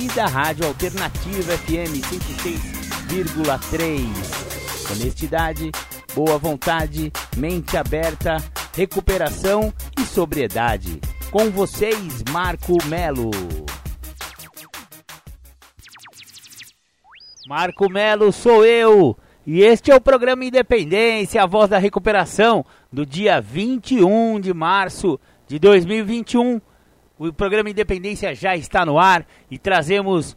e da Rádio Alternativa FM 106,3. Honestidade, boa vontade, mente aberta, recuperação e sobriedade. Com vocês, Marco Melo. Marco Melo sou eu. E este é o programa Independência, a voz da recuperação, do dia 21 de março de 2021. O programa Independência já está no ar e trazemos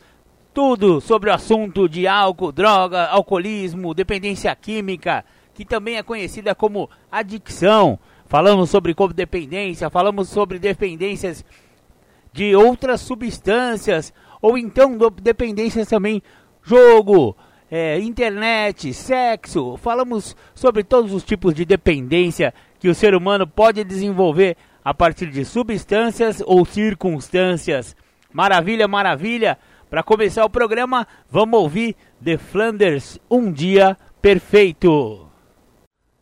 tudo sobre o assunto de álcool, droga, alcoolismo, dependência química, que também é conhecida como adicção. Falamos sobre codependência, falamos sobre dependências de outras substâncias, ou então dependências também, jogo, é, internet, sexo, falamos sobre todos os tipos de dependência que o ser humano pode desenvolver a partir de substâncias ou circunstâncias. Maravilha, maravilha! Para começar o programa, vamos ouvir The Flanders Um Dia Perfeito.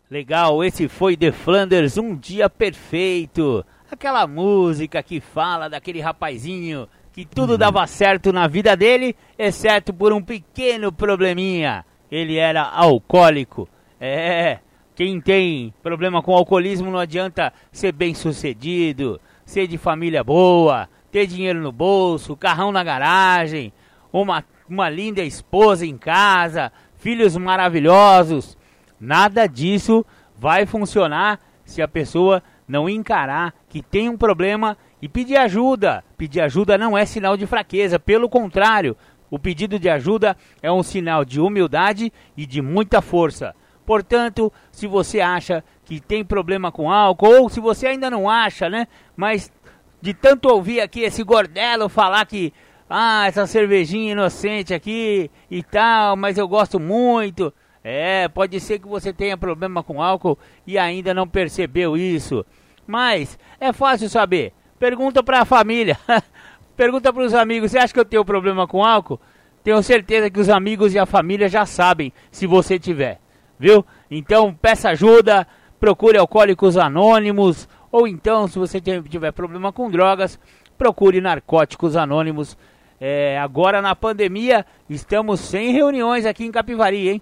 Legal, esse foi The Flanders Um Dia Perfeito. Aquela música que fala daquele rapazinho que tudo dava certo na vida dele, exceto por um pequeno probleminha. Ele era alcoólico. É, quem tem problema com alcoolismo não adianta ser bem sucedido, ser de família boa, ter dinheiro no bolso, carrão na garagem, uma, uma linda esposa em casa, filhos maravilhosos. Nada disso vai funcionar se a pessoa não encarar que tem um problema e pedir ajuda. Pedir ajuda não é sinal de fraqueza, pelo contrário, o pedido de ajuda é um sinal de humildade e de muita força. Portanto, se você acha que tem problema com álcool, ou se você ainda não acha, né? Mas de tanto ouvir aqui esse gordelo falar que, ah, essa cervejinha inocente aqui e tal, mas eu gosto muito. É, pode ser que você tenha problema com álcool e ainda não percebeu isso. Mas é fácil saber. Pergunta para a família. Pergunta para os amigos. Você acha que eu tenho problema com álcool? Tenho certeza que os amigos e a família já sabem se você tiver. Viu? Então peça ajuda, procure alcoólicos anônimos ou então se você tiver problema com drogas, procure narcóticos anônimos. É, agora na pandemia estamos sem reuniões aqui em Capivari, hein?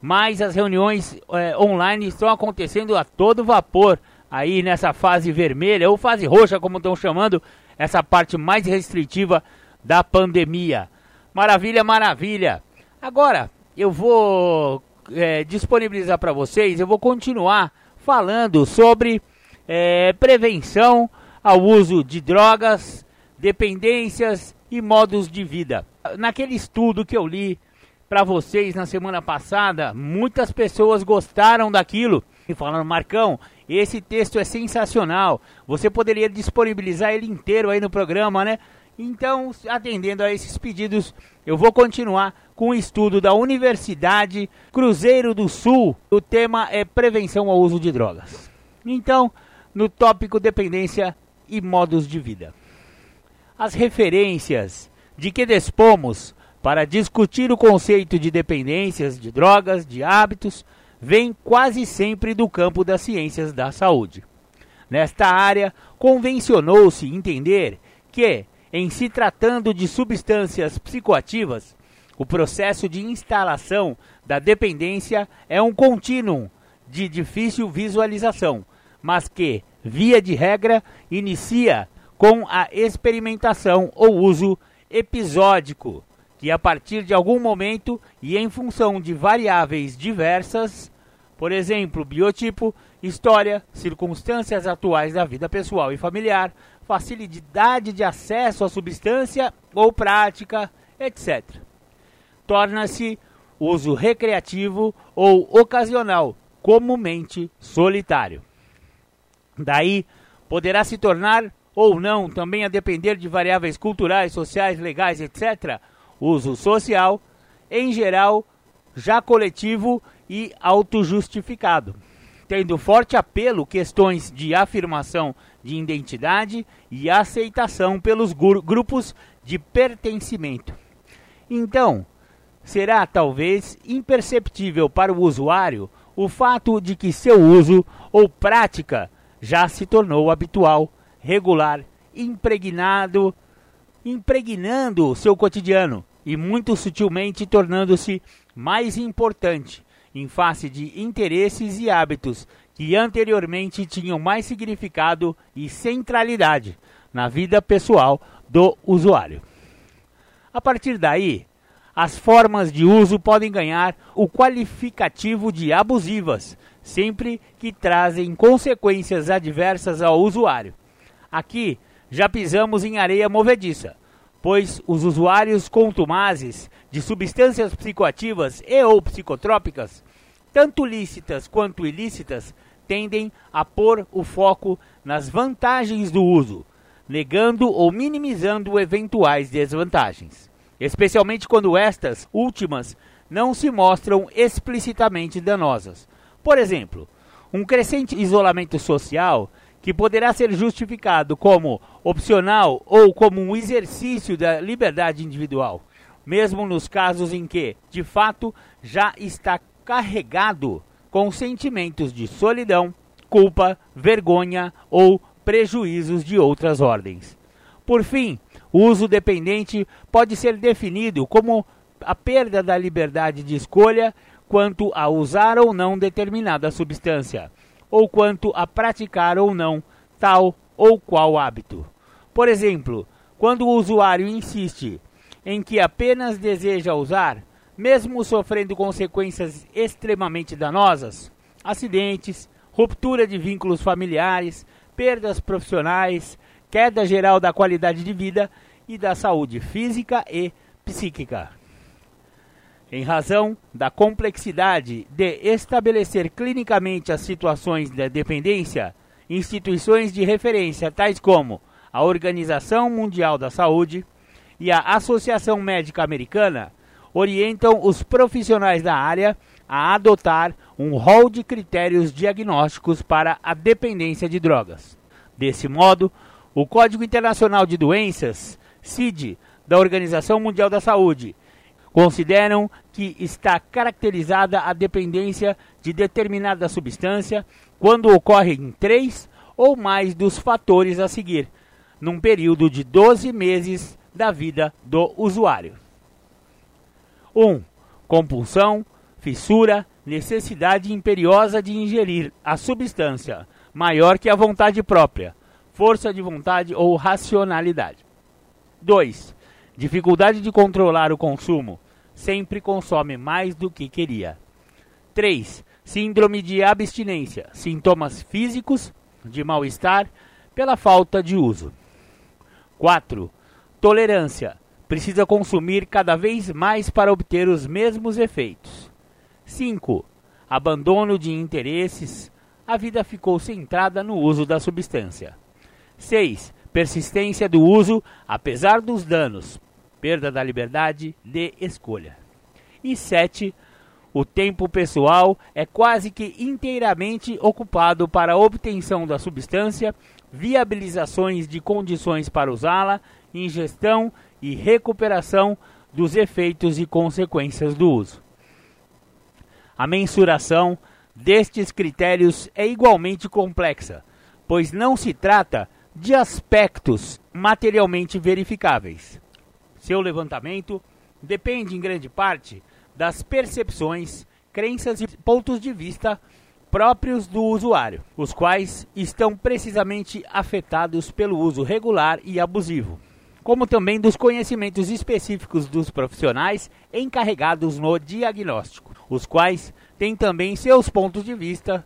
Mas as reuniões é, online estão acontecendo a todo vapor aí nessa fase vermelha ou fase roxa, como estão chamando, essa parte mais restritiva da pandemia. Maravilha, maravilha. Agora eu vou é, disponibilizar para vocês, eu vou continuar falando sobre é, prevenção ao uso de drogas, dependências e modos de vida. Naquele estudo que eu li para vocês na semana passada, muitas pessoas gostaram daquilo e falaram: Marcão, esse texto é sensacional. Você poderia disponibilizar ele inteiro aí no programa, né? Então, atendendo a esses pedidos, eu vou continuar com o estudo da Universidade Cruzeiro do Sul. O tema é prevenção ao uso de drogas. Então, no tópico dependência e modos de vida. As referências de que dispomos para discutir o conceito de dependências de drogas, de hábitos, vem quase sempre do campo das ciências da saúde. Nesta área, convencionou-se entender que, em se tratando de substâncias psicoativas, o processo de instalação da dependência é um contínuo de difícil visualização, mas que, via de regra, inicia com a experimentação ou uso episódico que a partir de algum momento e em função de variáveis diversas, por exemplo, biotipo, história, circunstâncias atuais da vida pessoal e familiar, facilidade de acesso à substância ou prática, etc. Torna-se uso recreativo ou ocasional, comumente solitário. Daí, poderá se tornar ou não, também a depender de variáveis culturais, sociais, legais, etc., uso social em geral, já coletivo e autojustificado, tendo forte apelo questões de afirmação de identidade e aceitação pelos grupos de pertencimento. Então, será talvez imperceptível para o usuário o fato de que seu uso ou prática já se tornou habitual, regular, impregnado, impregnando seu cotidiano e muito sutilmente tornando-se mais importante em face de interesses e hábitos que anteriormente tinham mais significado e centralidade na vida pessoal do usuário. A partir daí, as formas de uso podem ganhar o qualificativo de abusivas, sempre que trazem consequências adversas ao usuário. Aqui já pisamos em areia movediça, pois os usuários contumazes de substâncias psicoativas e ou psicotrópicas, tanto lícitas quanto ilícitas, tendem a pôr o foco nas vantagens do uso, negando ou minimizando eventuais desvantagens especialmente quando estas últimas não se mostram explicitamente danosas. Por exemplo, um crescente isolamento social que poderá ser justificado como opcional ou como um exercício da liberdade individual, mesmo nos casos em que, de fato, já está carregado com sentimentos de solidão, culpa, vergonha ou prejuízos de outras ordens. Por fim, o uso dependente pode ser definido como a perda da liberdade de escolha quanto a usar ou não determinada substância, ou quanto a praticar ou não tal ou qual hábito. Por exemplo, quando o usuário insiste em que apenas deseja usar, mesmo sofrendo consequências extremamente danosas, acidentes, ruptura de vínculos familiares, perdas profissionais, queda geral da qualidade de vida e da saúde física e psíquica. Em razão da complexidade de estabelecer clinicamente as situações de dependência, instituições de referência tais como a Organização Mundial da Saúde e a Associação Médica Americana orientam os profissionais da área a adotar um rol de critérios diagnósticos para a dependência de drogas. Desse modo, o Código Internacional de Doenças, CID, da Organização Mundial da Saúde, consideram que está caracterizada a dependência de determinada substância quando ocorre em três ou mais dos fatores a seguir, num período de 12 meses da vida do usuário. 1. Um, compulsão, fissura, necessidade imperiosa de ingerir a substância, maior que a vontade própria, força de vontade ou racionalidade. 2. Dificuldade de controlar o consumo. Sempre consome mais do que queria. 3. Síndrome de abstinência. Sintomas físicos de mal-estar pela falta de uso. 4. Tolerância. Precisa consumir cada vez mais para obter os mesmos efeitos. 5. Abandono de interesses. A vida ficou centrada no uso da substância. 6. Persistência do uso, apesar dos danos, perda da liberdade de escolha. E 7. O tempo pessoal é quase que inteiramente ocupado para a obtenção da substância, viabilizações de condições para usá-la, ingestão e recuperação dos efeitos e consequências do uso. A mensuração destes critérios é igualmente complexa, pois não se trata de aspectos materialmente verificáveis. Seu levantamento depende em grande parte das percepções, crenças e pontos de vista próprios do usuário, os quais estão precisamente afetados pelo uso regular e abusivo, como também dos conhecimentos específicos dos profissionais encarregados no diagnóstico, os quais têm também seus pontos de vista,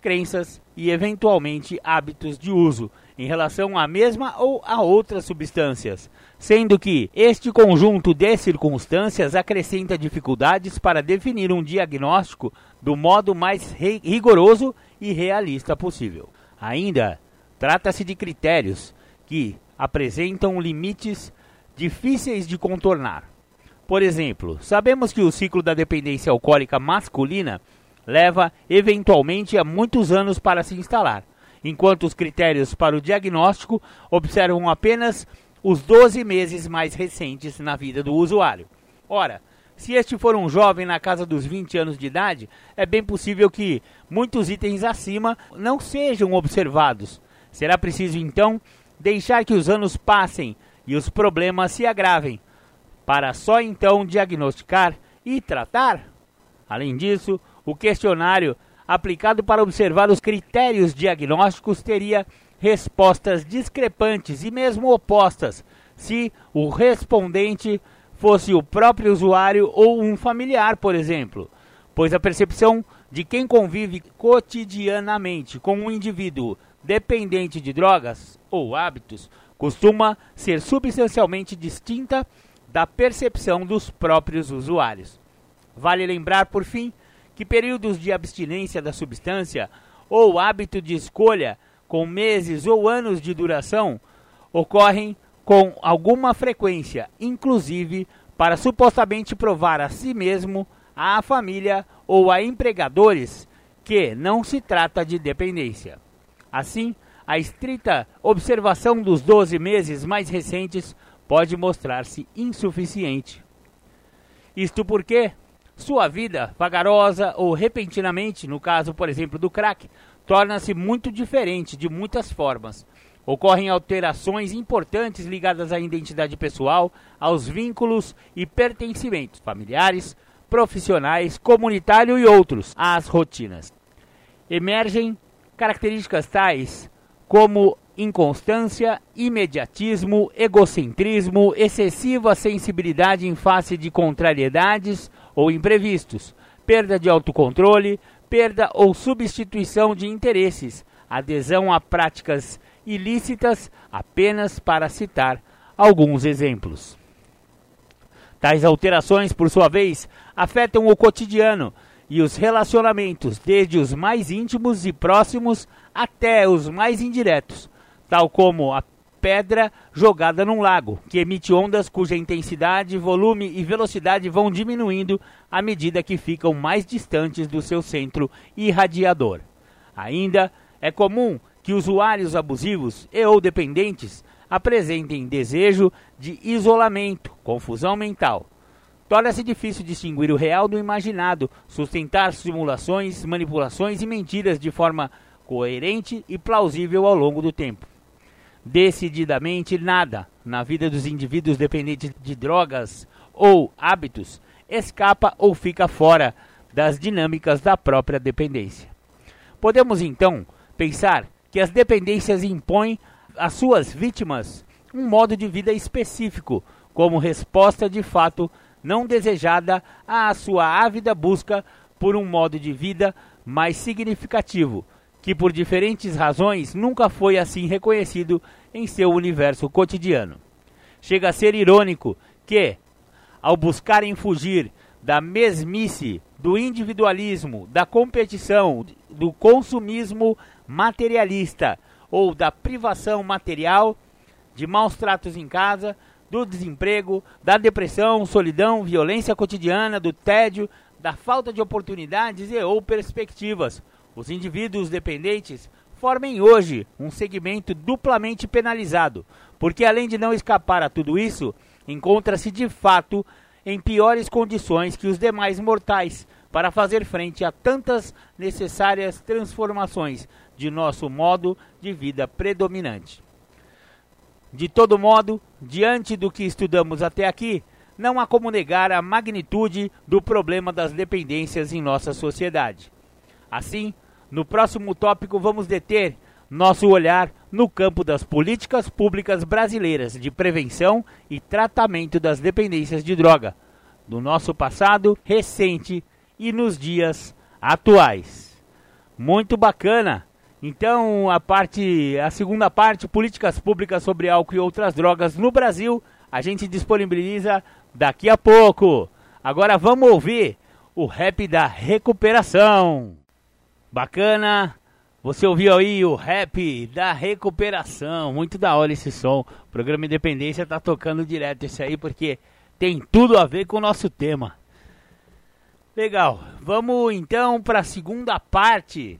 crenças e eventualmente hábitos de uso em relação à mesma ou a outras substâncias, sendo que este conjunto de circunstâncias acrescenta dificuldades para definir um diagnóstico do modo mais rigoroso e realista possível. Ainda, trata-se de critérios que apresentam limites difíceis de contornar. Por exemplo, sabemos que o ciclo da dependência alcoólica masculina leva eventualmente a muitos anos para se instalar, enquanto os critérios para o diagnóstico observam apenas os 12 meses mais recentes na vida do usuário. Ora, se este for um jovem na casa dos 20 anos de idade, é bem possível que muitos itens acima não sejam observados. Será preciso então deixar que os anos passem e os problemas se agravem, para só então diagnosticar e tratar. Além disso, o questionário aplicado para observar os critérios diagnósticos teria respostas discrepantes e mesmo opostas se o respondente fosse o próprio usuário ou um familiar, por exemplo, pois a percepção de quem convive cotidianamente com um indivíduo dependente de drogas ou hábitos costuma ser substancialmente distinta da percepção dos próprios usuários. Vale lembrar, por fim, que períodos de abstinência da substância ou hábito de escolha com meses ou anos de duração ocorrem com alguma frequência, inclusive para supostamente provar a si mesmo, à família ou a empregadores que não se trata de dependência. Assim, a estrita observação dos 12 meses mais recentes pode mostrar-se insuficiente. Isto porque sua vida, vagarosa ou repentinamente, no caso, por exemplo, do crack, torna-se muito diferente de muitas formas, Ocorrem alterações importantes ligadas à identidade pessoal, aos vínculos e pertencimentos familiares, profissionais, comunitário e outros, às rotinas. Emergem características tais como inconstância, imediatismo, egocentrismo, excessiva sensibilidade em face de contrariedades ou imprevistos, perda de autocontrole, perda ou substituição de interesses, adesão a práticas ilícitas, apenas para citar alguns exemplos. Tais alterações, por sua vez, afetam o cotidiano e os relacionamentos, desde os mais íntimos e próximos até os mais indiretos, tal como a pedra jogada num lago, que emite ondas cuja intensidade, volume e velocidade vão diminuindo à medida que ficam mais distantes do seu centro irradiador. Ainda é comum que usuários abusivos e ou dependentes apresentem desejo de isolamento, confusão mental. Torna-se difícil distinguir o real do imaginado, sustentar simulações, manipulações e mentiras de forma coerente e plausível ao longo do tempo. Decididamente nada na vida dos indivíduos dependentes de drogas ou hábitos escapa ou fica fora das dinâmicas da própria dependência. Podemos então pensar que as dependências impõem às suas vítimas um modo de vida específico, como resposta de fato não desejada à sua ávida busca por um modo de vida mais significativo, que por diferentes razões nunca foi assim reconhecido em seu universo cotidiano. Chega a ser irônico que, ao buscarem fugir da mesmice, do individualismo, da competição, do consumismo materialista ou da privação material, de maus tratos em casa, do desemprego, da depressão, solidão, violência cotidiana, do tédio, da falta de oportunidades e ou perspectivas. Os indivíduos dependentes formem hoje um segmento duplamente penalizado, porque além de não escapar a tudo isso, encontra-se de fato em piores condições que os demais mortais para fazer frente a tantas necessárias transformações de nosso modo de vida predominante. De todo modo, diante do que estudamos até aqui, não há como negar a magnitude do problema das dependências em nossa sociedade. Assim, no próximo tópico vamos deter nosso olhar no campo das políticas públicas brasileiras de prevenção e tratamento das dependências de droga, do nosso passado recente e nos dias atuais. Muito bacana! Então, a parte, a segunda parte, políticas públicas sobre álcool e outras drogas no Brasil, a gente disponibiliza daqui a pouco. Agora vamos ouvir o rap da recuperação. Bacana. Você ouviu aí o rap da recuperação. Muito da hora esse som. O programa Independência tá tocando direto esse aí porque tem tudo a ver com o nosso tema. Legal, vamos então para a segunda parte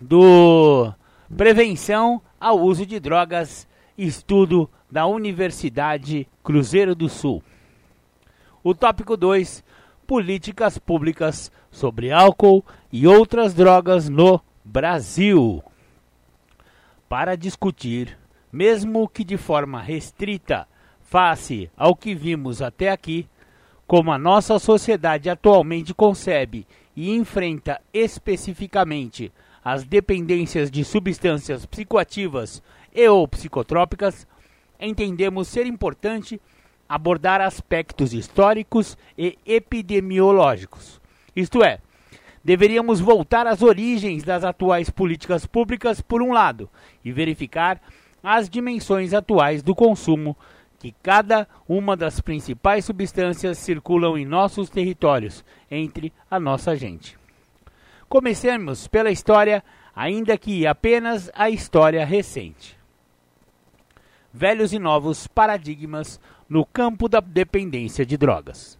do Prevenção ao Uso de Drogas, estudo da Universidade Cruzeiro do Sul. O tópico 2: Políticas públicas sobre álcool e outras drogas no Brasil. Para discutir, mesmo que de forma restrita, face ao que vimos até aqui, como a nossa sociedade atualmente concebe e enfrenta especificamente as dependências de substâncias psicoativas e ou psicotrópicas, entendemos ser importante abordar aspectos históricos e epidemiológicos. Isto é, deveríamos voltar às origens das atuais políticas públicas, por um lado, e verificar as dimensões atuais do consumo que cada uma das principais substâncias circulam em nossos territórios, entre a nossa gente. Comecemos pela história, ainda que apenas a história recente. Velhos e novos paradigmas no campo da dependência de drogas.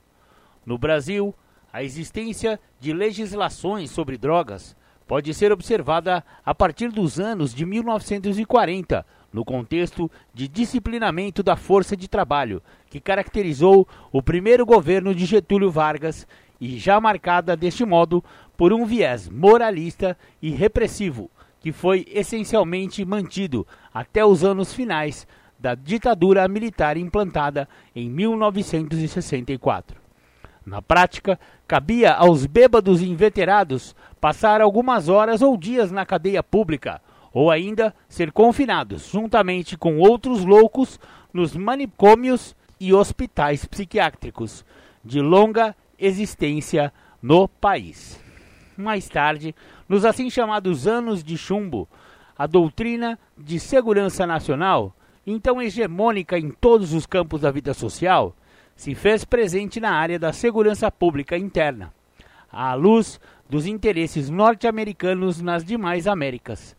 No Brasil, a existência de legislações sobre drogas pode ser observada a partir dos anos de 1940, no contexto de disciplinamento da força de trabalho, que caracterizou o primeiro governo de Getúlio Vargas e já marcada deste modo por um viés moralista e repressivo, que foi essencialmente mantido até os anos finais da ditadura militar implantada em 1964. Na prática, cabia aos bêbados inveterados passar algumas horas ou dias na cadeia pública, ou ainda ser confinados, juntamente com outros loucos, nos manicômios e hospitais psiquiátricos de longa existência no país. Mais tarde, nos assim chamados anos de chumbo, a doutrina de segurança nacional, então hegemônica em todos os campos da vida social, se fez presente na área da segurança pública interna, à luz dos interesses norte-americanos nas demais Américas,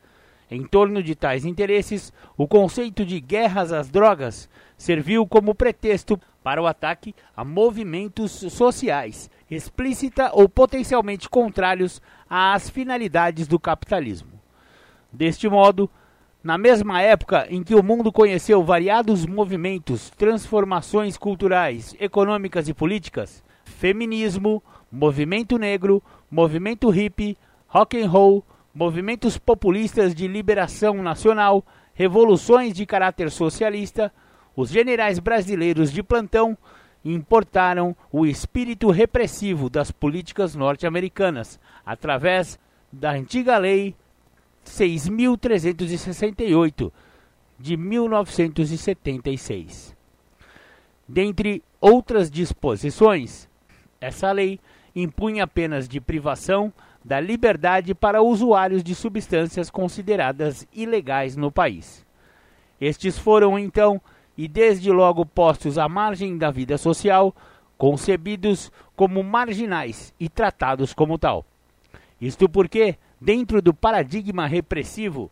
em torno de tais interesses, o conceito de guerras às drogas serviu como pretexto para o ataque a movimentos sociais, explícita ou potencialmente contrários às finalidades do capitalismo. Deste modo, na mesma época em que o mundo conheceu variados movimentos, transformações culturais, econômicas e políticas, feminismo, movimento negro, movimento hippie, rock and roll, movimentos populistas de liberação nacional, revoluções de caráter socialista, os generais brasileiros de plantão importaram o espírito repressivo das políticas norte-americanas através da antiga lei 6368 de 1976. Dentre outras disposições, essa lei impunha penas de privação da liberdade para usuários de substâncias consideradas ilegais no país. Estes foram então e desde logo postos à margem da vida social, concebidos como marginais e tratados como tal. Isto porque, dentro do paradigma repressivo,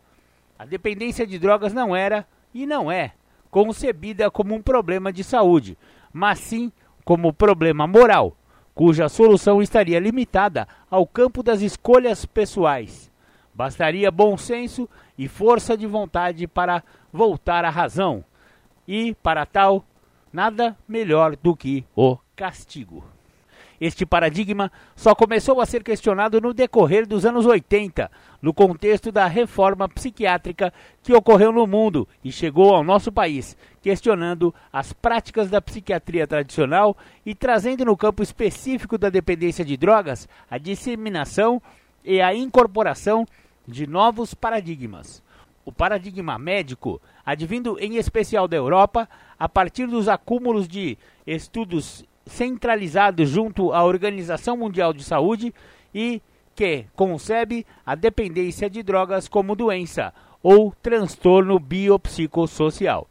a dependência de drogas não era e não é concebida como um problema de saúde, mas sim como problema moral cuja solução estaria limitada ao campo das escolhas pessoais. Bastaria bom senso e força de vontade para voltar à razão, e, para tal, nada melhor do que o castigo. Este paradigma só começou a ser questionado no decorrer dos anos 80, no contexto da reforma psiquiátrica que ocorreu no mundo e chegou ao nosso país, questionando as práticas da psiquiatria tradicional e trazendo no campo específico da dependência de drogas a disseminação e a incorporação de novos paradigmas. O paradigma médico, advindo em especial da Europa, a partir dos acúmulos de estudos centralizado junto à Organização Mundial de Saúde e que concebe a dependência de drogas como doença ou transtorno biopsicossocial.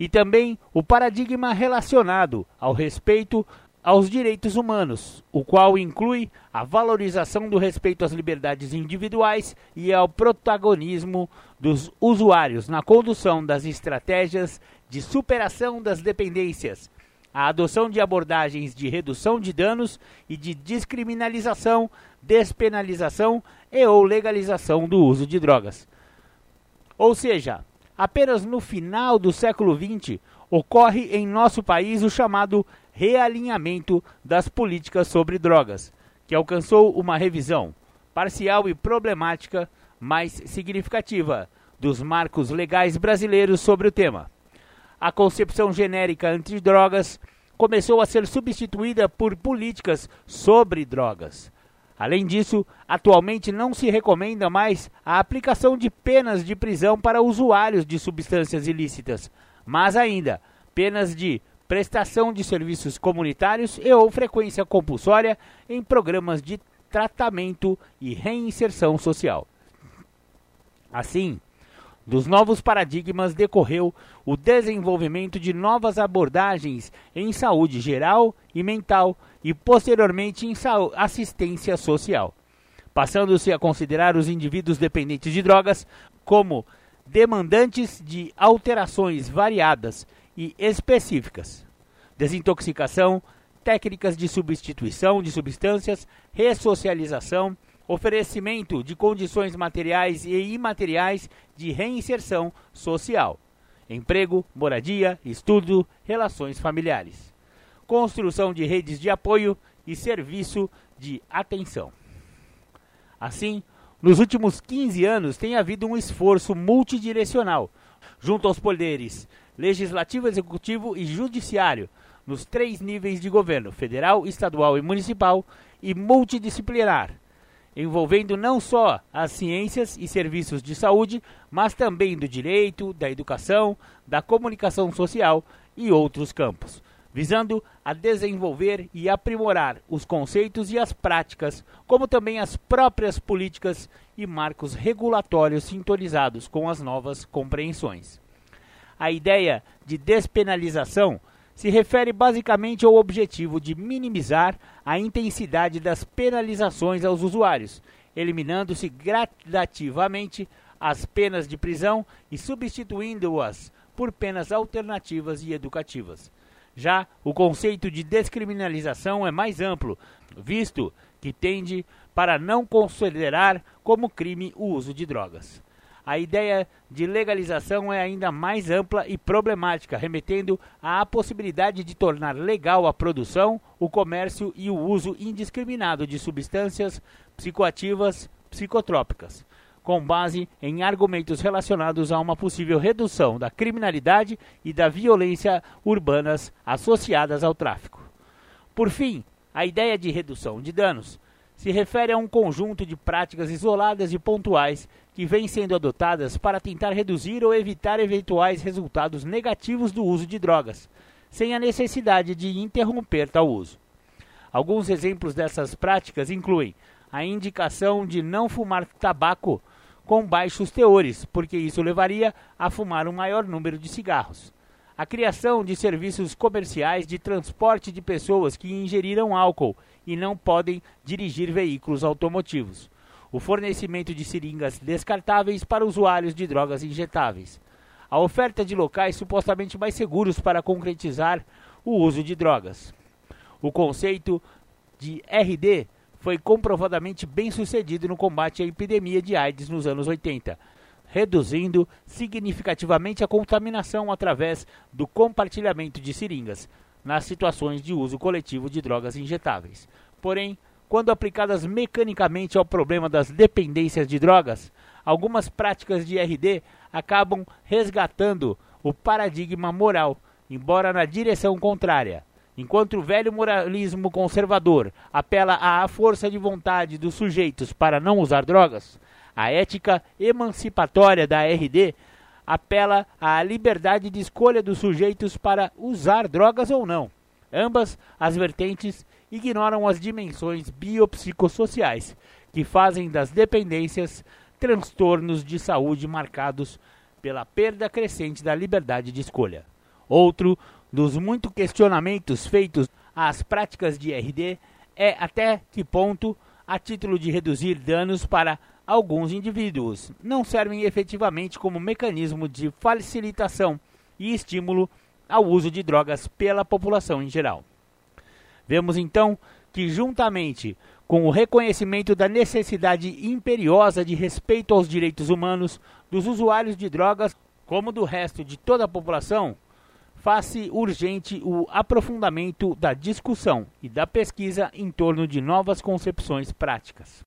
E também o paradigma relacionado ao respeito aos direitos humanos, o qual inclui a valorização do respeito às liberdades individuais e ao protagonismo dos usuários na condução das estratégias de superação das dependências, a adoção de abordagens de redução de danos e de descriminalização, despenalização e ou legalização do uso de drogas. Ou seja, apenas no final do século XX ocorre em nosso país o chamado realinhamento das políticas sobre drogas, que alcançou uma revisão parcial e problemática, mas significativa, dos marcos legais brasileiros sobre o tema. A concepção genérica antidrogas começou a ser substituída por políticas sobre drogas. Além disso, atualmente não se recomenda mais a aplicação de penas de prisão para usuários de substâncias ilícitas, mas ainda penas de prestação de serviços comunitários e ou frequência compulsória em programas de tratamento e reinserção social. Assim, dos novos paradigmas decorreu o desenvolvimento de novas abordagens em saúde geral e mental e posteriormente em assistência social, passando-se a considerar os indivíduos dependentes de drogas como demandantes de alterações variadas e específicas. Desintoxicação, técnicas de substituição de substâncias, ressocialização, oferecimento de condições materiais e imateriais de reinserção social, emprego, moradia, estudo, relações familiares, construção de redes de apoio e serviço de atenção. Assim, nos últimos 15 anos tem havido um esforço multidirecional junto aos poderes legislativo, executivo e judiciário nos três níveis de governo: federal, estadual e municipal, e multidisciplinar, envolvendo não só as ciências e serviços de saúde, mas também do direito, da educação, da comunicação social e outros campos, visando a desenvolver e aprimorar os conceitos e as práticas, como também as próprias políticas e marcos regulatórios sintonizados com as novas compreensões. A ideia de despenalização se refere basicamente ao objetivo de minimizar a intensidade das penalizações aos usuários, eliminando-se gradativamente as penas de prisão e substituindo-as por penas alternativas e educativas. Já o conceito de descriminalização é mais amplo, visto que tende para não considerar como crime o uso de drogas a ideia de legalização é ainda mais ampla e problemática, remetendo à possibilidade de tornar legal a produção, o comércio e o uso indiscriminado de substâncias psicoativas psicotrópicas, com base em argumentos relacionados a uma possível redução da criminalidade e da violência urbanas associadas ao tráfico. Por fim, a ideia de redução de danos se refere a um conjunto de práticas isoladas e pontuais que vêm sendo adotadas para tentar reduzir ou evitar eventuais resultados negativos do uso de drogas, sem a necessidade de interromper tal uso. Alguns exemplos dessas práticas incluem a indicação de não fumar tabaco com baixos teores, porque isso levaria a fumar um maior número de cigarros. A criação de serviços comerciais de transporte de pessoas que ingeriram álcool e não podem dirigir veículos automotivos. O fornecimento de seringas descartáveis para usuários de drogas injetáveis. A oferta de locais supostamente mais seguros para concretizar o uso de drogas. O conceito de RD foi comprovadamente bem sucedido no combate à epidemia de AIDS nos anos 80, reduzindo significativamente a contaminação através do compartilhamento de seringas, nas situações de uso coletivo de drogas injetáveis. Porém, quando aplicadas mecanicamente ao problema das dependências de drogas, algumas práticas de RD acabam resgatando o paradigma moral, embora na direção contrária. Enquanto o velho moralismo conservador apela à força de vontade dos sujeitos para não usar drogas, a ética emancipatória da RD apela à liberdade de escolha dos sujeitos para usar drogas ou não. Ambas as vertentes ignoram as dimensões biopsicossociais que fazem das dependências transtornos de saúde marcados pela perda crescente da liberdade de escolha. Outro dos muitos questionamentos feitos às práticas de RD é até que ponto, a título de reduzir danos para alguns indivíduos, não servem efetivamente como mecanismo de facilitação e estímulo ao uso de drogas pela população em geral. Vemos então que, juntamente com o reconhecimento da necessidade imperiosa de respeito aos direitos humanos dos usuários de drogas, como do resto de toda a população, faz-se urgente o aprofundamento da discussão e da pesquisa em torno de novas concepções práticas.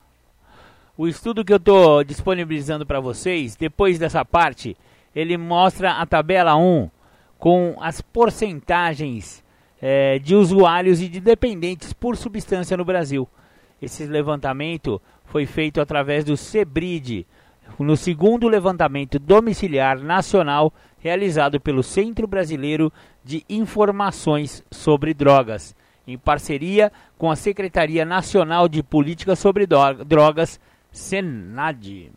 O estudo que eu estou disponibilizando para vocês, depois dessa parte, ele mostra a tabela 1 com as porcentagens é, de usuários e de dependentes por substância no Brasil. Esse levantamento foi feito através do CEBRID, no segundo levantamento domiciliar nacional realizado pelo Centro Brasileiro de Informações sobre Drogas, em parceria com a Secretaria Nacional de Política sobre Drogas, Senad.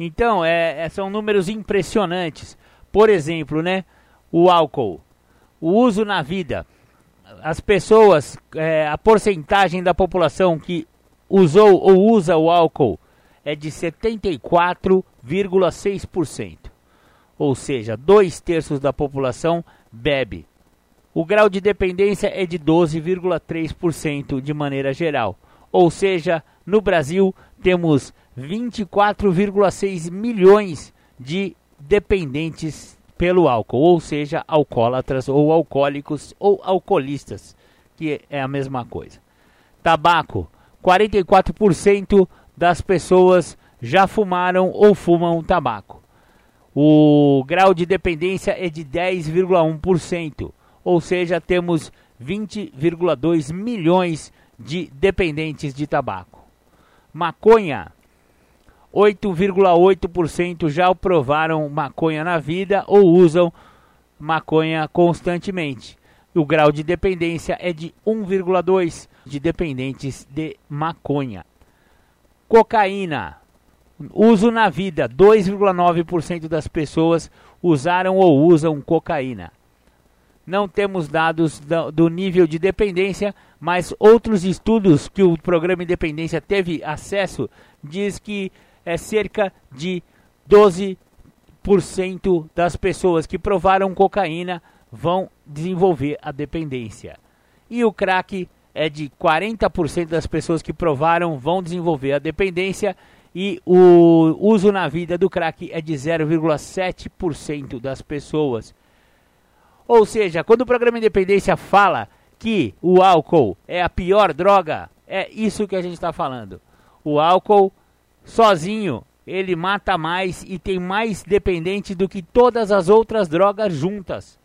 Então, é, é, são números impressionantes. Por exemplo, né, o álcool, o uso na vida. As pessoas, é, a porcentagem da população que usou ou usa o álcool é de 74,6%. Ou seja, dois terços da população bebe. O grau de dependência é de 12,3% de maneira geral. Ou seja, no Brasil temos 24,6 milhões de dependentes pelo álcool, ou seja, alcoólatras ou alcoólicos ou alcoolistas, que é a mesma coisa. Tabaco, 44% das pessoas já fumaram ou fumam tabaco. O grau de dependência é de 10,1%, ou seja, temos 20,2 milhões de dependentes de tabaco. Maconha, 8,8% já provaram maconha na vida ou usam maconha constantemente. O grau de dependência é de 1,2% de dependentes de maconha. Cocaína, uso na vida, 2,9% das pessoas usaram ou usam cocaína. Não temos dados do nível de dependência, mas outros estudos que o programa Independência teve acesso diz que é cerca de 12% das pessoas que provaram cocaína vão desenvolver a dependência. E o crack é de 40% das pessoas que provaram vão desenvolver a dependência e o uso na vida do crack é de 0,7% das pessoas. Ou seja, quando o programa Independência fala que o álcool é a pior droga, é isso que a gente está falando. O álcool sozinho ele mata mais e tem mais dependente do que todas as outras drogas juntas.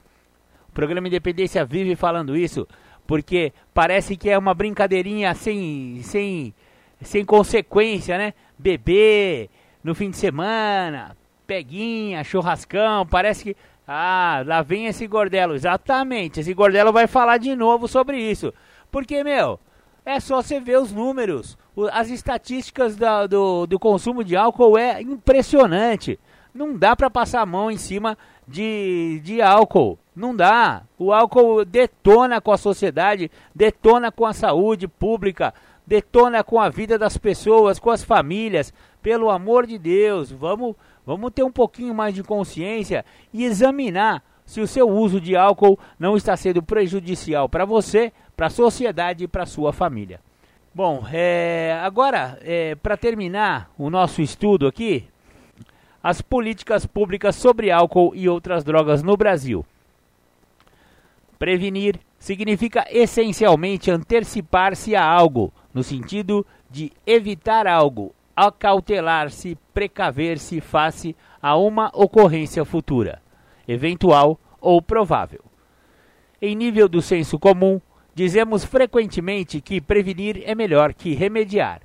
O programa Independência vive falando isso porque parece que é uma brincadeirinha sem, sem, sem consequência, né? Beber no fim de semana, peguinha, churrascão, parece que. Ah, lá vem esse gordelo. Exatamente, esse gordelo vai falar de novo sobre isso. Porque, meu, é só você ver os números. As estatísticas da, do, do consumo de álcool é impressionante. Não dá para passar a mão em cima de, de álcool. Não dá. O álcool detona com a sociedade, detona com a saúde pública, detona com a vida das pessoas, com as famílias. Pelo amor de Deus, vamos, vamos ter um pouquinho mais de consciência e examinar se o seu uso de álcool não está sendo prejudicial para você para a sociedade e para sua família. Bom, é, agora, é, para terminar o nosso estudo aqui, as políticas públicas sobre álcool e outras drogas no Brasil. Prevenir significa essencialmente antecipar-se a algo, no sentido de evitar algo, acautelar-se, precaver-se face a uma ocorrência futura, eventual ou provável. Em nível do senso comum, Dizemos frequentemente que prevenir é melhor que remediar.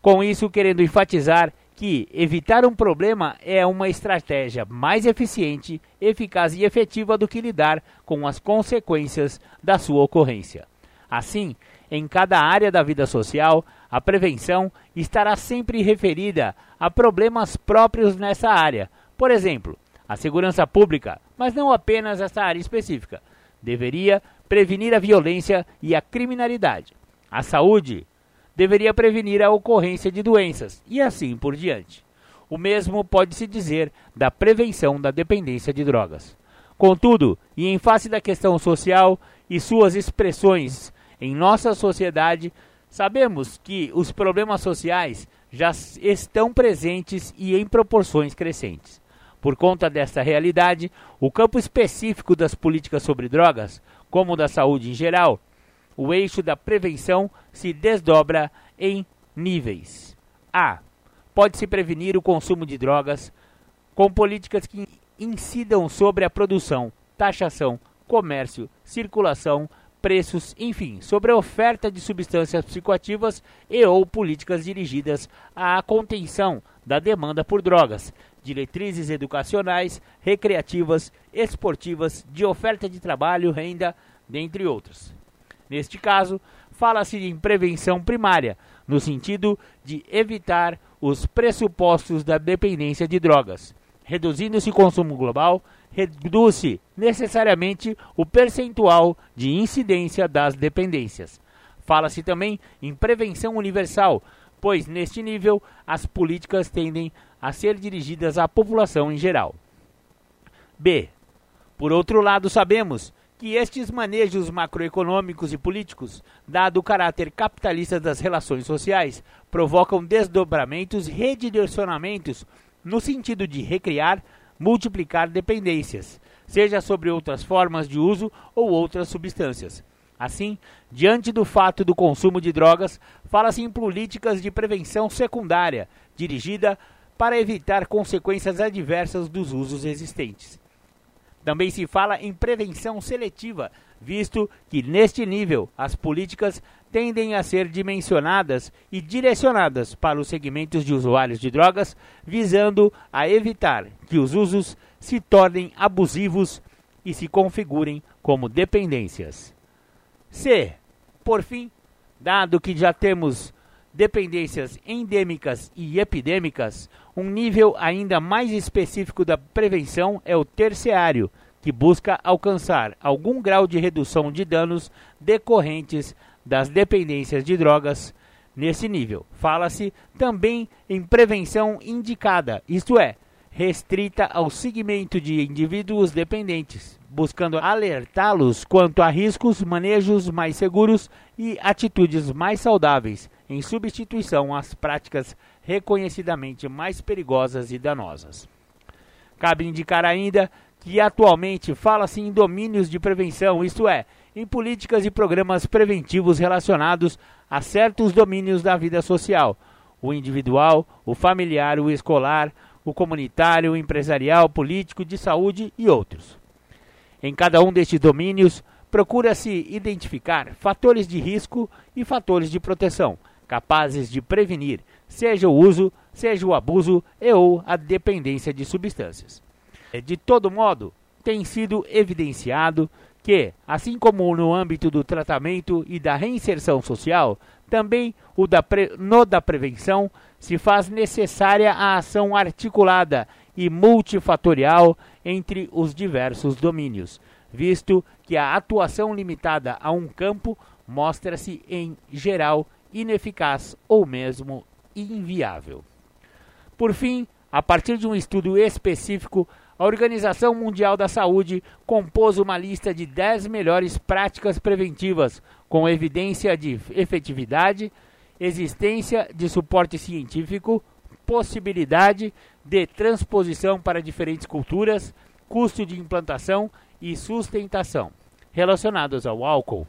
Com isso, querendo enfatizar que evitar um problema é uma estratégia mais eficiente, eficaz e efetiva do que lidar com as consequências da sua ocorrência. Assim, em cada área da vida social, a prevenção estará sempre referida a problemas próprios nessa área. Por exemplo, a segurança pública, mas não apenas essa área específica, deveria prevenir a violência e a criminalidade. A saúde deveria prevenir a ocorrência de doenças e assim por diante. O mesmo pode-se dizer da prevenção da dependência de drogas. Contudo, e em face da questão social e suas expressões em nossa sociedade, sabemos que os problemas sociais já estão presentes e em proporções crescentes. Por conta desta realidade, o campo específico das políticas sobre drogas, como da saúde em geral, o eixo da prevenção se desdobra em níveis. A. Pode-se prevenir o consumo de drogas com políticas que incidam sobre a produção, taxação, comércio, circulação, preços, enfim, sobre a oferta de substâncias psicoativas e ou políticas dirigidas à contenção da demanda por drogas, diretrizes educacionais, recreativas, esportivas, de oferta de trabalho, renda, dentre outros. Neste caso, fala-se em prevenção primária, no sentido de evitar os pressupostos da dependência de drogas. Reduzindo-se o consumo global, reduz-se necessariamente o percentual de incidência das dependências. Fala-se também em prevenção universal, pois neste nível as políticas tendem a ser dirigidas à população em geral. B. Por outro lado, sabemos que estes manejos macroeconômicos e políticos, dado o caráter capitalista das relações sociais, provocam desdobramentos e redirecionamentos no sentido de recriar, multiplicar dependências, seja sobre outras formas de uso ou outras substâncias. Assim, diante do fato do consumo de drogas, fala-se em políticas de prevenção secundária, dirigida para evitar consequências adversas dos usos existentes. Também se fala em prevenção seletiva, visto que neste nível as políticas tendem a ser dimensionadas e direcionadas para os segmentos de usuários de drogas, visando a evitar que os usos se tornem abusivos e se configurem como dependências. C. Por fim, dado que já temos dependências endêmicas e epidêmicas, um nível ainda mais específico da prevenção é o terciário, que busca alcançar algum grau de redução de danos decorrentes das dependências de drogas. Nesse nível, fala-se também em prevenção indicada, isto é, restrita ao segmento de indivíduos dependentes, buscando alertá-los quanto a riscos, manejos mais seguros e atitudes mais saudáveis, em substituição às práticas reconhecidamente mais perigosas e danosas. Cabe indicar ainda que atualmente fala-se em domínios de prevenção, isto é, em políticas e programas preventivos relacionados a certos domínios da vida social: o individual, o familiar, o escolar, o comunitário, o empresarial, político, de saúde e outros. Em cada um destes domínios, procura-se identificar fatores de risco e fatores de proteção, capazes de prevenir, seja o uso, seja o abuso e ou a dependência de substâncias. De todo modo, tem sido evidenciado que, assim como no âmbito do tratamento e da reinserção social, também o da no da prevenção se faz necessária a ação articulada e multifatorial entre os diversos domínios, visto que a atuação limitada a um campo mostra-se, em geral, ineficaz ou mesmo inviável. Por fim, a partir de um estudo específico, a Organização Mundial da Saúde compôs uma lista de 10 melhores práticas preventivas com evidência de efetividade, existência de suporte científico, possibilidade de transposição para diferentes culturas, custo de implantação e sustentação, relacionados ao álcool,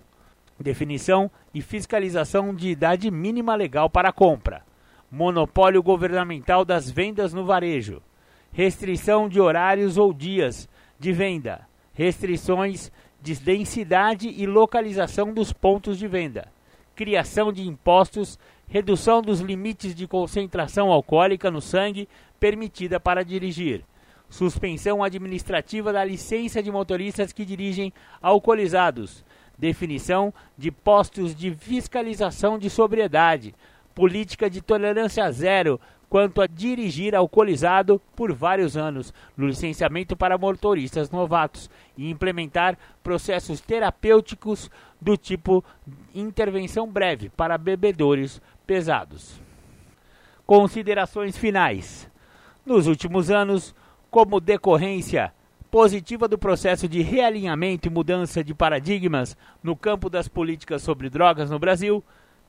definição e fiscalização de idade mínima legal para compra, monopólio governamental das vendas no varejo, restrição de horários ou dias de venda, restrições de densidade e localização dos pontos de venda, criação de impostos, redução dos limites de concentração alcoólica no sangue permitida para dirigir, suspensão administrativa da licença de motoristas que dirigem alcoolizados, definição de postos de fiscalização de sobriedade, política de tolerância zero quanto a dirigir alcoolizado por vários anos no licenciamento para motoristas novatos e implementar processos terapêuticos do tipo intervenção breve para bebedores pesados. Considerações finais. Nos últimos anos, como decorrência positiva do processo de realinhamento e mudança de paradigmas no campo das políticas sobre drogas no Brasil,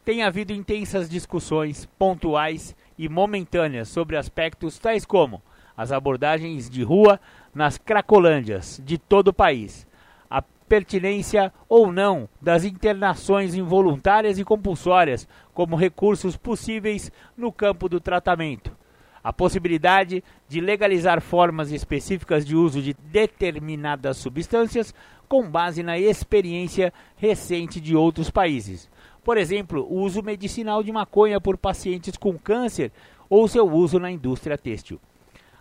tem havido intensas discussões pontuais e momentâneas sobre aspectos tais como as abordagens de rua nas cracolândias de todo o país, a pertinência ou não das internações involuntárias e compulsórias como recursos possíveis no campo do tratamento a possibilidade de legalizar formas específicas de uso de determinadas substâncias com base na experiência recente de outros países. Por exemplo, o uso medicinal de maconha por pacientes com câncer ou seu uso na indústria têxtil.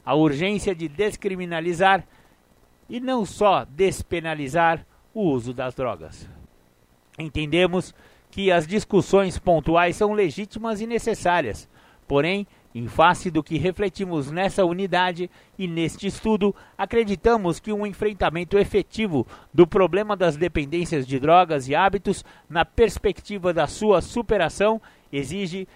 A urgência de descriminalizar e não só despenalizar o uso das drogas. Entendemos que as discussões pontuais são legítimas e necessárias, porém em face do que refletimos nessa unidade e neste estudo, acreditamos que um enfrentamento efetivo do problema das dependências de drogas e hábitos, na perspectiva da sua superação, exige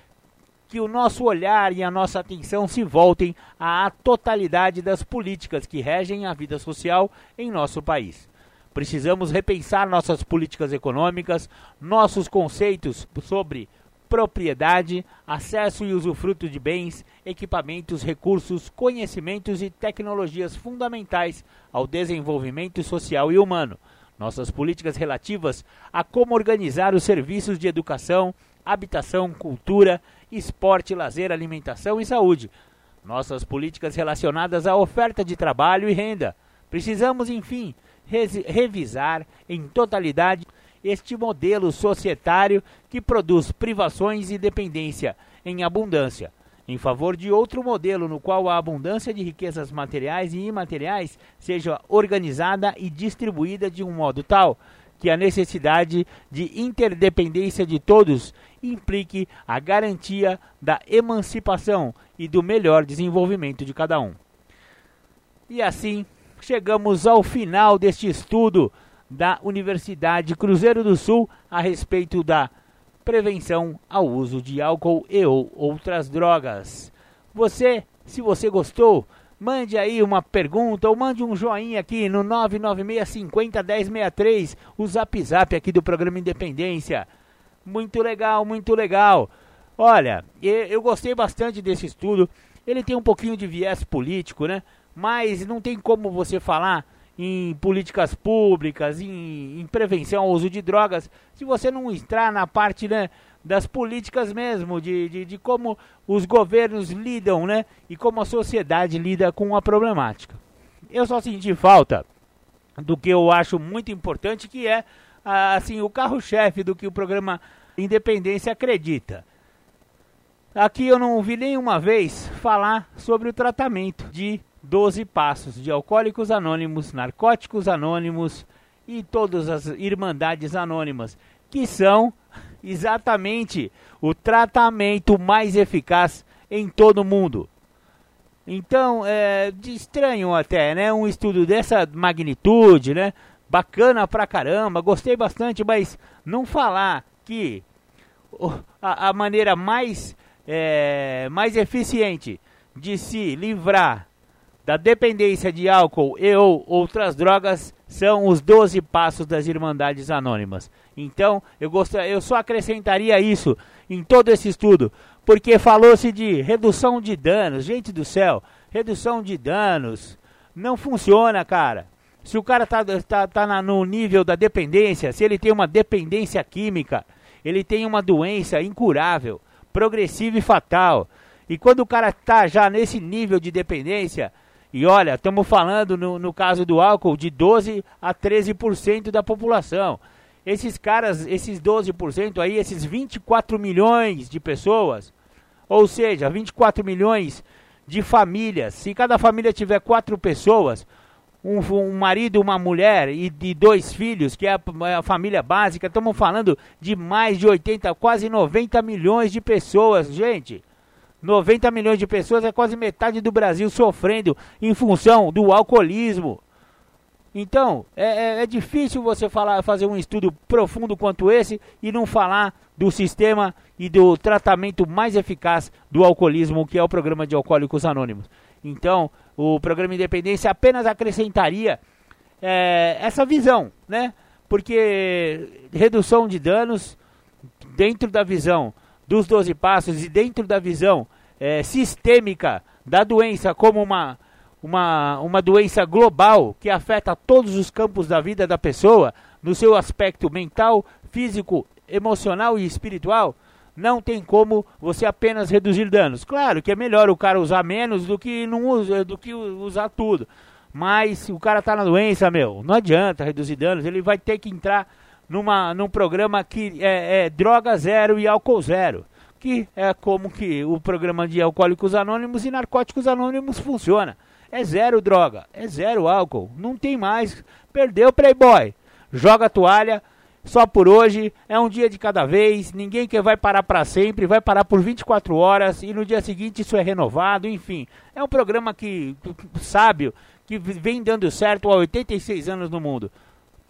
que o nosso olhar e a nossa atenção se voltem à totalidade das políticas que regem a vida social em nosso país. Precisamos repensar nossas políticas econômicas, nossos conceitos sobre propriedade, acesso e usufruto de bens, equipamentos, recursos, conhecimentos e tecnologias fundamentais ao desenvolvimento social e humano. Nossas políticas relativas a como organizar os serviços de educação, habitação, cultura, esporte, lazer, alimentação e saúde. Nossas políticas relacionadas à oferta de trabalho e renda. Precisamos, enfim, revisar em totalidade este modelo societário que produz privações e dependência em abundância, em favor de outro modelo no qual a abundância de riquezas materiais e imateriais seja organizada e distribuída de um modo tal que a necessidade de interdependência de todos implique a garantia da emancipação e do melhor desenvolvimento de cada um. E assim, chegamos ao final deste estudo da Universidade Cruzeiro do Sul a respeito da prevenção ao uso de álcool e ou outras drogas. Você, se você gostou, mande aí uma pergunta ou mande um joinha aqui no 996501063, o Zap Zap aqui do programa Independência. Muito legal, muito legal. Olha, eu gostei bastante desse estudo. Ele tem um pouquinho de viés político, né? Mas não tem como você falar em políticas públicas, em, em, prevenção ao uso de drogas, se você não entrar na parte né, das políticas mesmo, de, de, de, como os governos lidam né, e como a sociedade lida com a problemática. Eu só senti falta do que eu acho muito importante, que é assim o carro-chefe do que o programa Independência acredita. Aqui eu não ouvi nenhuma vez falar sobre o tratamento de 12 passos de Alcoólicos Anônimos, Narcóticos Anônimos e todas as Irmandades Anônimas, que são exatamente o tratamento mais eficaz em todo o mundo. Então, é de estranho até, né? Um estudo dessa magnitude, né? Bacana pra caramba, gostei bastante, mas não falar que a, a maneira mais, é, mais eficiente de se livrar da dependência de álcool e ou outras drogas são os 12 passos das Irmandades Anônimas. Então, eu, gostaria, eu só acrescentaria isso em todo esse estudo, porque falou-se de redução de danos. Gente do céu, redução de danos não funciona, cara. Se o cara tá, tá, tá na, no nível da dependência, se ele tem uma dependência química, ele tem uma doença incurável, progressiva e fatal. E quando o cara tá já nesse nível de dependência, e olha, estamos falando no, no caso do álcool de 12 a 13% da população. Esses caras, esses 12% aí, esses 24 milhões de pessoas, ou seja, 24 milhões de famílias. Se cada família tiver quatro pessoas, um, um marido, uma mulher e de dois filhos, que é a, é a família básica, estamos falando de mais de 80, quase 90 milhões de pessoas, gente. 90 milhões de pessoas é quase metade do Brasil sofrendo em função do alcoolismo. Então, é, é, é, difícil você falar, fazer um estudo profundo quanto esse e não falar do sistema e do tratamento mais eficaz do alcoolismo, que é o programa de Alcoólicos Anônimos. Então, o programa Independência apenas acrescentaria é, essa visão, né? Porque redução de danos dentro da visão dos 12 passos e dentro da visão é, sistêmica da doença como uma, uma, uma doença global que afeta todos os campos da vida da pessoa, no seu aspecto mental, físico, emocional e espiritual, não tem como você apenas reduzir danos. Claro que é melhor o cara usar menos do que não usa, do que usar tudo. Mas o cara tá na doença, meu, não adianta reduzir danos, ele vai ter que entrar numa, num programa que é, é droga zero e álcool zero. Que é como que o programa de alcoólicos anônimos e narcóticos anônimos funciona. É zero droga, é zero álcool, não tem mais. Perdeu Playboy. Joga a toalha, só por hoje, é um dia de cada vez, ninguém que vai parar para sempre, vai parar por 24 horas e no dia seguinte isso é renovado, enfim. É um programa que sábio, que vem dando certo há 86 anos no mundo.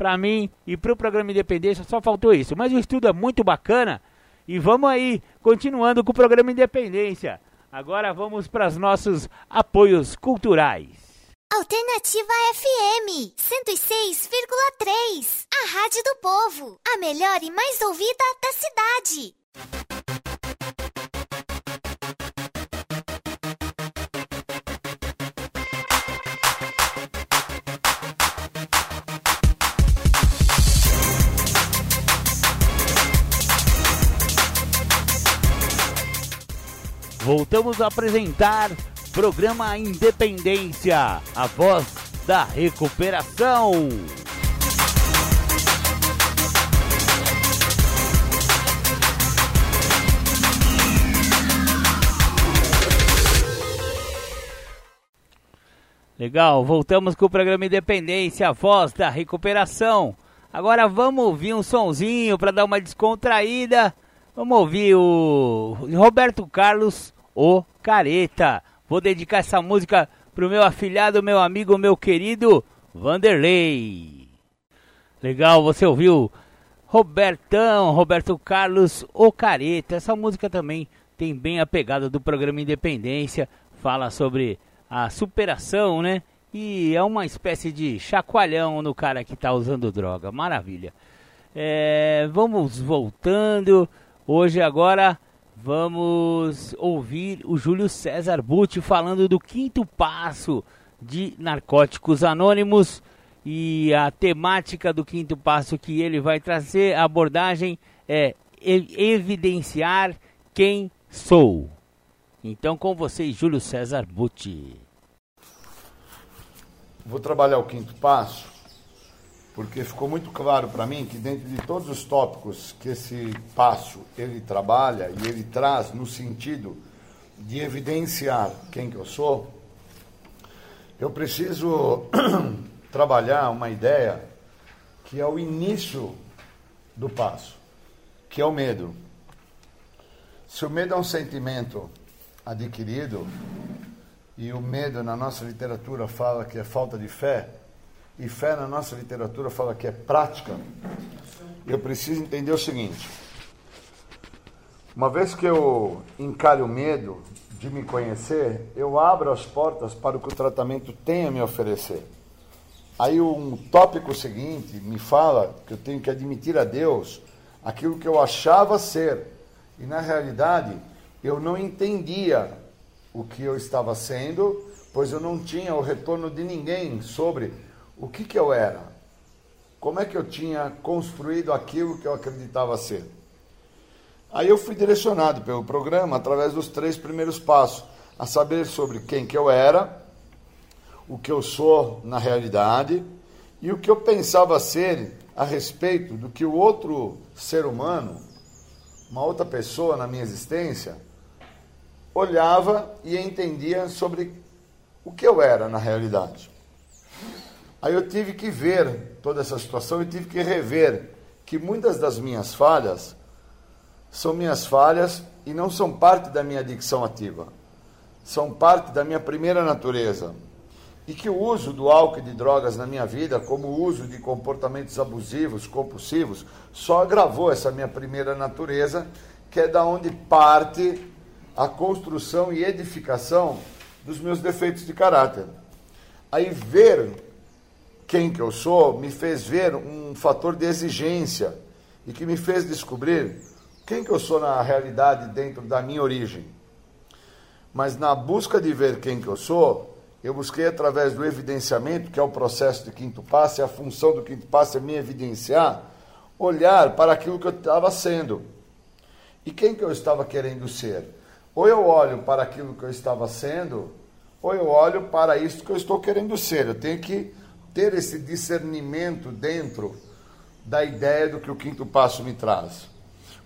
Para mim e para o programa Independência só faltou isso, mas o estudo é muito bacana e vamos aí, continuando com o programa Independência. Agora vamos para os nossos apoios culturais. Alternativa FM 106,3. A Rádio do Povo. A melhor e mais ouvida da cidade. Voltamos a apresentar Programa Independência, a voz da recuperação. Legal, voltamos com o programa Independência, a voz da recuperação. Agora vamos ouvir um sonzinho para dar uma descontraída. Vamos ouvir o Roberto Carlos, o Careta. Vou dedicar essa música pro meu afilhado, meu amigo, meu querido Vanderlei. Legal, você ouviu Robertão, Roberto Carlos Ocareta. Essa música também tem bem a pegada do programa Independência, fala sobre a superação, né? E é uma espécie de chacoalhão no cara que tá usando droga. Maravilha. É, vamos voltando. Hoje agora vamos ouvir o Júlio César Butti falando do quinto passo de Narcóticos Anônimos e a temática do quinto passo que ele vai trazer, a abordagem é evidenciar quem sou. Então com vocês, Júlio César Butti. Vou trabalhar o quinto passo porque ficou muito claro para mim que dentro de todos os tópicos que esse passo ele trabalha e ele traz no sentido de evidenciar quem que eu sou, eu preciso trabalhar uma ideia que é o início do passo, que é o medo. Se o medo é um sentimento adquirido, e o medo na nossa literatura fala que é falta de fé, e fé na nossa literatura fala que é prática, eu preciso entender o seguinte: uma vez que eu encare o medo de me conhecer, eu abro as portas para o que o tratamento tem a me oferecer. Aí um tópico seguinte me fala que eu tenho que admitir a Deus aquilo que eu achava ser. E na realidade, eu não entendia o que eu estava sendo, pois eu não tinha o retorno de ninguém sobre o que, que eu era? Como é que eu tinha construído aquilo que eu acreditava ser? Aí eu fui direcionado pelo programa através dos três primeiros passos, a saber sobre quem que eu era, o que eu sou na realidade e o que eu pensava ser a respeito do que o outro ser humano, uma outra pessoa na minha existência, olhava e entendia sobre o que eu era na realidade. Aí eu tive que ver toda essa situação e tive que rever que muitas das minhas falhas são minhas falhas e não são parte da minha adicção ativa. São parte da minha primeira natureza. E que o uso do álcool e de drogas na minha vida, como o uso de comportamentos abusivos, compulsivos, só agravou essa minha primeira natureza, que é da onde parte a construção e edificação dos meus defeitos de caráter. Aí ver quem que eu sou me fez ver um fator de exigência e que me fez descobrir quem que eu sou na realidade dentro da minha origem. Mas na busca de ver quem que eu sou, eu busquei através do evidenciamento, que é o processo do quinto passo, e a função do quinto passo é me evidenciar, olhar para aquilo que eu estava sendo. E quem que eu estava querendo ser? Ou eu olho para aquilo que eu estava sendo, ou eu olho para isso que eu estou querendo ser. Eu tenho que ter esse discernimento dentro da ideia do que o quinto passo me traz.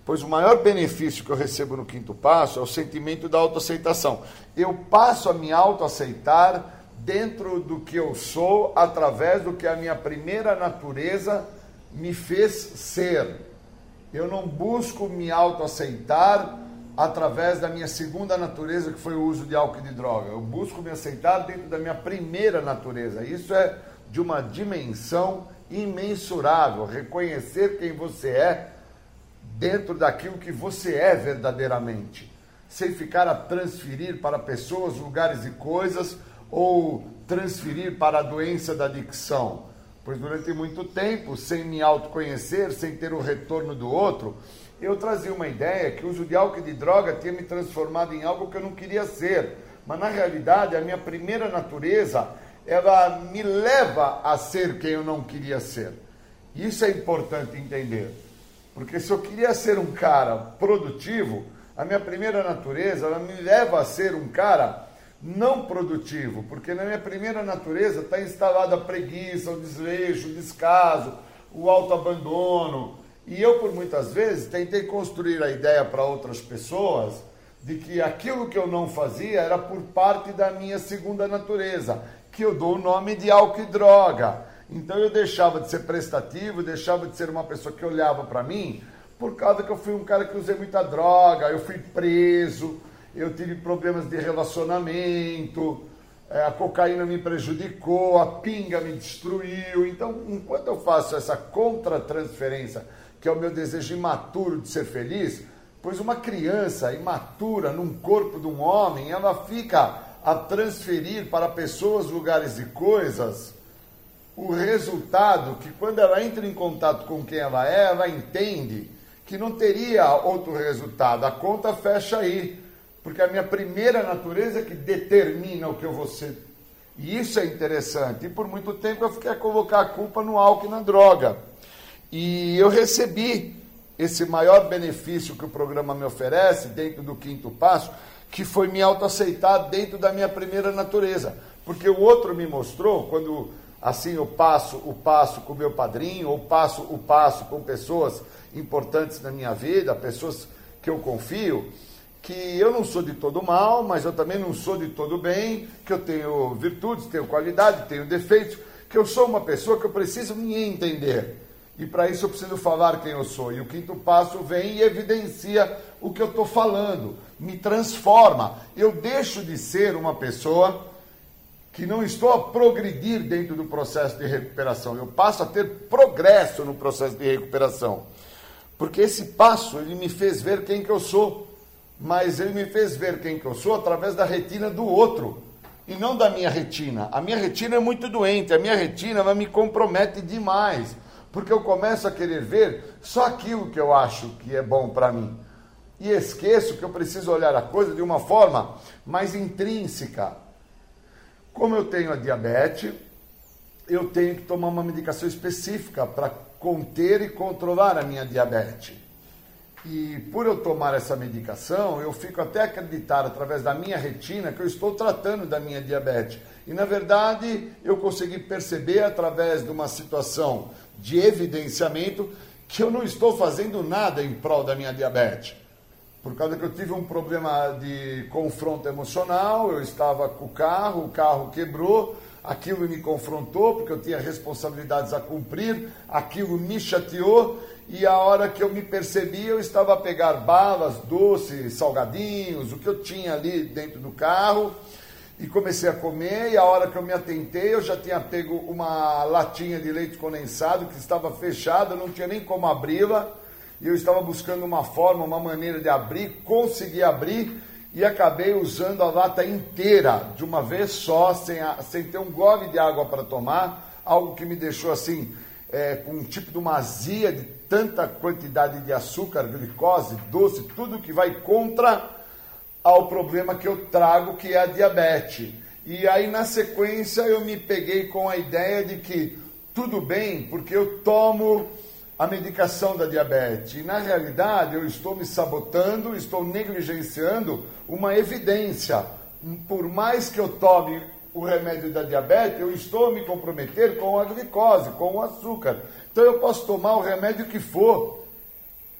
Pois o maior benefício que eu recebo no quinto passo é o sentimento da autoaceitação. Eu passo a me autoaceitar dentro do que eu sou, através do que a minha primeira natureza me fez ser. Eu não busco me autoaceitar através da minha segunda natureza, que foi o uso de álcool e de droga. Eu busco me aceitar dentro da minha primeira natureza. Isso é de uma dimensão imensurável. Reconhecer quem você é dentro daquilo que você é verdadeiramente, sem ficar a transferir para pessoas, lugares e coisas ou transferir para a doença da adicção. Pois durante muito tempo, sem me autoconhecer, sem ter o retorno do outro, eu trazia uma ideia que o uso de álcool e de droga tinha me transformado em algo que eu não queria ser. Mas na realidade, a minha primeira natureza, ela me leva a ser quem eu não queria ser. Isso é importante entender. Porque se eu queria ser um cara produtivo, a minha primeira natureza ela me leva a ser um cara não produtivo, porque na minha primeira natureza está instalada a preguiça, o desleixo, o descaso, o autoabandono. E eu, por muitas vezes, tentei construir a ideia para outras pessoas de que aquilo que eu não fazia era por parte da minha segunda natureza, que eu dou o nome de álcool e droga. Então eu deixava de ser prestativo, deixava de ser uma pessoa que olhava para mim, por causa que eu fui um cara que usei muita droga, eu fui preso, eu tive problemas de relacionamento, é, a cocaína me prejudicou, a pinga me destruiu. Então, enquanto eu faço essa contra-transferência, que é o meu desejo imaturo de ser feliz, pois uma criança imatura num corpo de um homem, ela fica a transferir para pessoas, lugares e coisas o resultado que quando ela entra em contato com quem ela é, ela entende que não teria outro resultado. A conta fecha aí, porque a minha primeira natureza é que determina o que eu vou ser. E isso é interessante. E por muito tempo eu fiquei a colocar a culpa no álcool e na droga. E eu recebi esse maior benefício que o programa me oferece dentro do quinto passo, que foi me autoaceitar dentro da minha primeira natureza. Porque o outro me mostrou, quando assim eu passo o passo com meu padrinho, ou passo o passo com pessoas importantes na minha vida, pessoas que eu confio, que eu não sou de todo mal, mas eu também não sou de todo bem, que eu tenho virtudes, tenho qualidade, tenho defeitos, que eu sou uma pessoa que eu preciso me entender. E para isso eu preciso falar quem eu sou. E o quinto passo vem e evidencia o que eu estou falando, me transforma. Eu deixo de ser uma pessoa que não estou a progredir dentro do processo de recuperação, eu passo a ter progresso no processo de recuperação. Porque esse passo ele me fez ver quem que eu sou, mas ele me fez ver quem que eu sou através da retina do outro e não da minha retina. A minha retina é muito doente, a minha retina ela me compromete demais, porque eu começo a querer ver só aquilo que eu acho que é bom para mim. E esqueço que eu preciso olhar a coisa de uma forma mais intrínseca, como eu tenho a diabetes, eu tenho que tomar uma medicação específica para conter e controlar a minha diabetes. E por eu tomar essa medicação, eu fico até acreditar através da minha retina que eu estou tratando da minha diabetes. E na verdade, eu consegui perceber através de uma situação de evidenciamento que eu não estou fazendo nada em prol da minha diabetes por causa que eu tive um problema de confronto emocional, eu estava com o carro, o carro quebrou, aquilo me confrontou, porque eu tinha responsabilidades a cumprir, aquilo me chateou, e a hora que eu me percebi, eu estava a pegar balas, doces, salgadinhos, o que eu tinha ali dentro do carro, e comecei a comer, e a hora que eu me atentei, eu já tinha pego uma latinha de leite condensado que estava fechada, não tinha nem como abri-la, e eu estava buscando uma forma, uma maneira de abrir, consegui abrir, e acabei usando a lata inteira de uma vez só, sem, a, sem ter um gole de água para tomar, algo que me deixou assim, é, com um tipo de uma azia de tanta quantidade de açúcar, glicose, doce, tudo que vai contra ao problema que eu trago, que é a diabetes. E aí, na sequência, eu me peguei com a ideia de que tudo bem, porque eu tomo a medicação da diabetes. E, na realidade, eu estou me sabotando, estou negligenciando uma evidência. Por mais que eu tome o remédio da diabetes, eu estou me comprometer com a glicose, com o açúcar. Então eu posso tomar o remédio que for.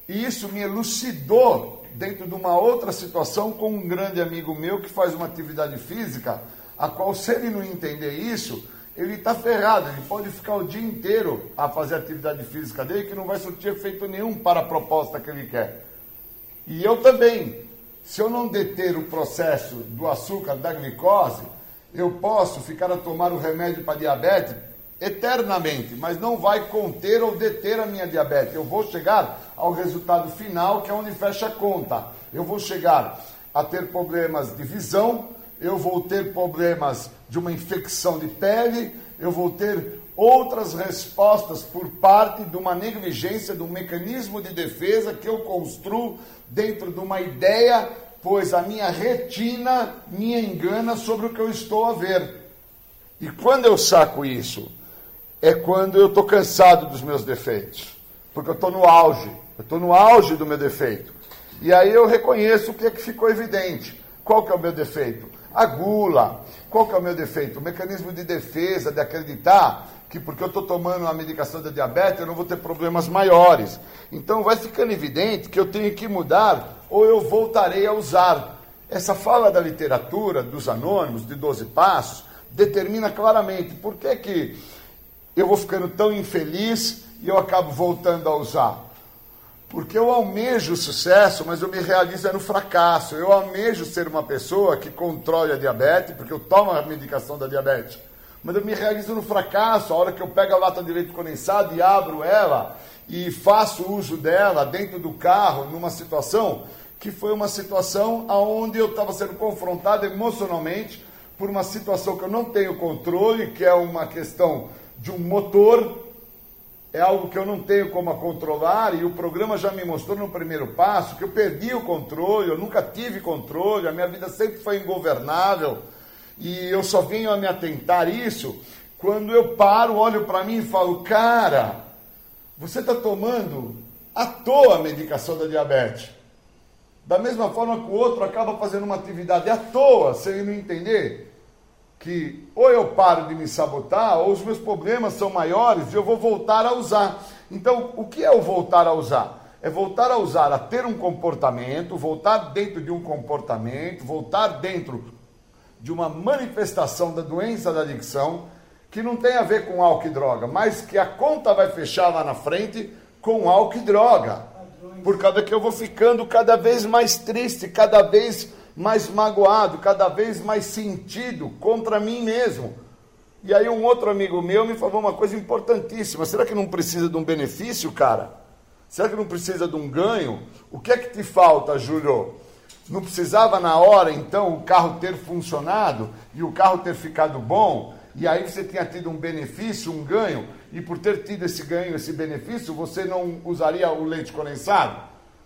E isso me elucidou dentro de uma outra situação com um grande amigo meu que faz uma atividade física, a qual se ele não entender isso, ele está ferrado, ele pode ficar o dia inteiro a fazer atividade física dele que não vai surtir efeito nenhum para a proposta que ele quer. E eu também, se eu não deter o processo do açúcar, da glicose, eu posso ficar a tomar o remédio para diabetes eternamente, mas não vai conter ou deter a minha diabetes. Eu vou chegar ao resultado final, que é onde fecha a conta. Eu vou chegar a ter problemas de visão, eu vou ter problemas de uma infecção de pele, eu vou ter outras respostas por parte de uma negligência, de um mecanismo de defesa que eu construo dentro de uma ideia, pois a minha retina me engana sobre o que eu estou a ver. E quando eu saco isso, é quando eu estou cansado dos meus defeitos, porque eu estou no auge, eu estou no auge do meu defeito. E aí eu reconheço o que é que ficou evidente. Qual que é o meu defeito? A gula. Qual que é o meu defeito? O mecanismo de defesa, de acreditar que porque eu estou tomando a medicação da diabetes eu não vou ter problemas maiores. Então vai ficando evidente que eu tenho que mudar ou eu voltarei a usar. Essa fala da literatura, dos anônimos, de 12 passos, determina claramente por que, que eu vou ficando tão infeliz e eu acabo voltando a usar. Porque eu almejo o sucesso, mas eu me realizo é no fracasso. Eu almejo ser uma pessoa que controle a diabetes, porque eu tomo a medicação da diabetes. Mas eu me realizo no fracasso, a hora que eu pego a lata de leite condensado e abro ela e faço uso dela dentro do carro, numa situação que foi uma situação onde eu estava sendo confrontado emocionalmente por uma situação que eu não tenho controle, que é uma questão de um motor, é algo que eu não tenho como controlar, e o programa já me mostrou no primeiro passo que eu perdi o controle, eu nunca tive controle, a minha vida sempre foi ingovernável, e eu só venho a me atentar isso quando eu paro, olho para mim e falo, cara, você está tomando à toa a medicação da diabetes. Da mesma forma que o outro acaba fazendo uma atividade à toa, sem não entender que ou eu paro de me sabotar, ou os meus problemas são maiores e eu vou voltar a usar. Então, o que é o voltar a usar? É voltar a usar, a ter um comportamento, voltar dentro de um comportamento, voltar dentro de uma manifestação da doença da adicção, que não tem a ver com álcool e droga, mas que a conta vai fechar lá na frente com álcool e droga. Por causa que eu vou ficando cada vez mais triste, cada vez mais magoado, cada vez mais sentido contra mim mesmo. E aí um outro amigo meu me falou uma coisa importantíssima. Será que não precisa de um benefício, cara? Será que não precisa de um ganho? O que é que te falta, Júlio? Não precisava na hora, então, o carro ter funcionado e o carro ter ficado bom? E aí você tinha tido um benefício, um ganho, e por ter tido esse ganho, esse benefício, você não usaria o leite condensado?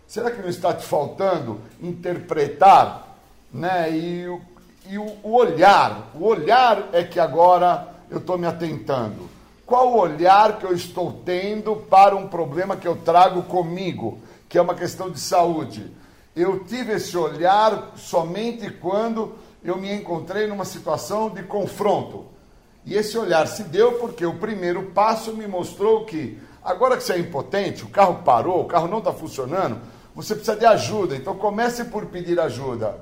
Será que não está te faltando interpretar né? E, e o, o olhar, o olhar é que agora eu estou me atentando. Qual o olhar que eu estou tendo para um problema que eu trago comigo, que é uma questão de saúde? Eu tive esse olhar somente quando eu me encontrei numa situação de confronto. E esse olhar se deu porque o primeiro passo me mostrou que, agora que você é impotente, o carro parou, o carro não está funcionando, você precisa de ajuda. Então comece por pedir ajuda.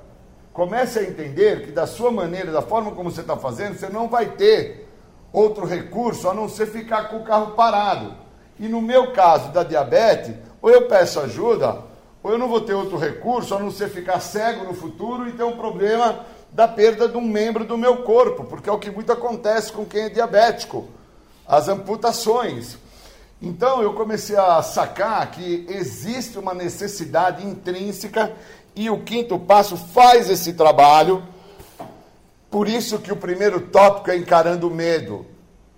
Comece a entender que da sua maneira, da forma como você está fazendo, você não vai ter outro recurso a não ser ficar com o carro parado. E no meu caso da diabetes, ou eu peço ajuda, ou eu não vou ter outro recurso a não ser ficar cego no futuro e ter um problema da perda de um membro do meu corpo, porque é o que muito acontece com quem é diabético, as amputações. Então eu comecei a sacar que existe uma necessidade intrínseca E o quinto passo faz esse trabalho. Por isso que o primeiro tópico é encarando o medo.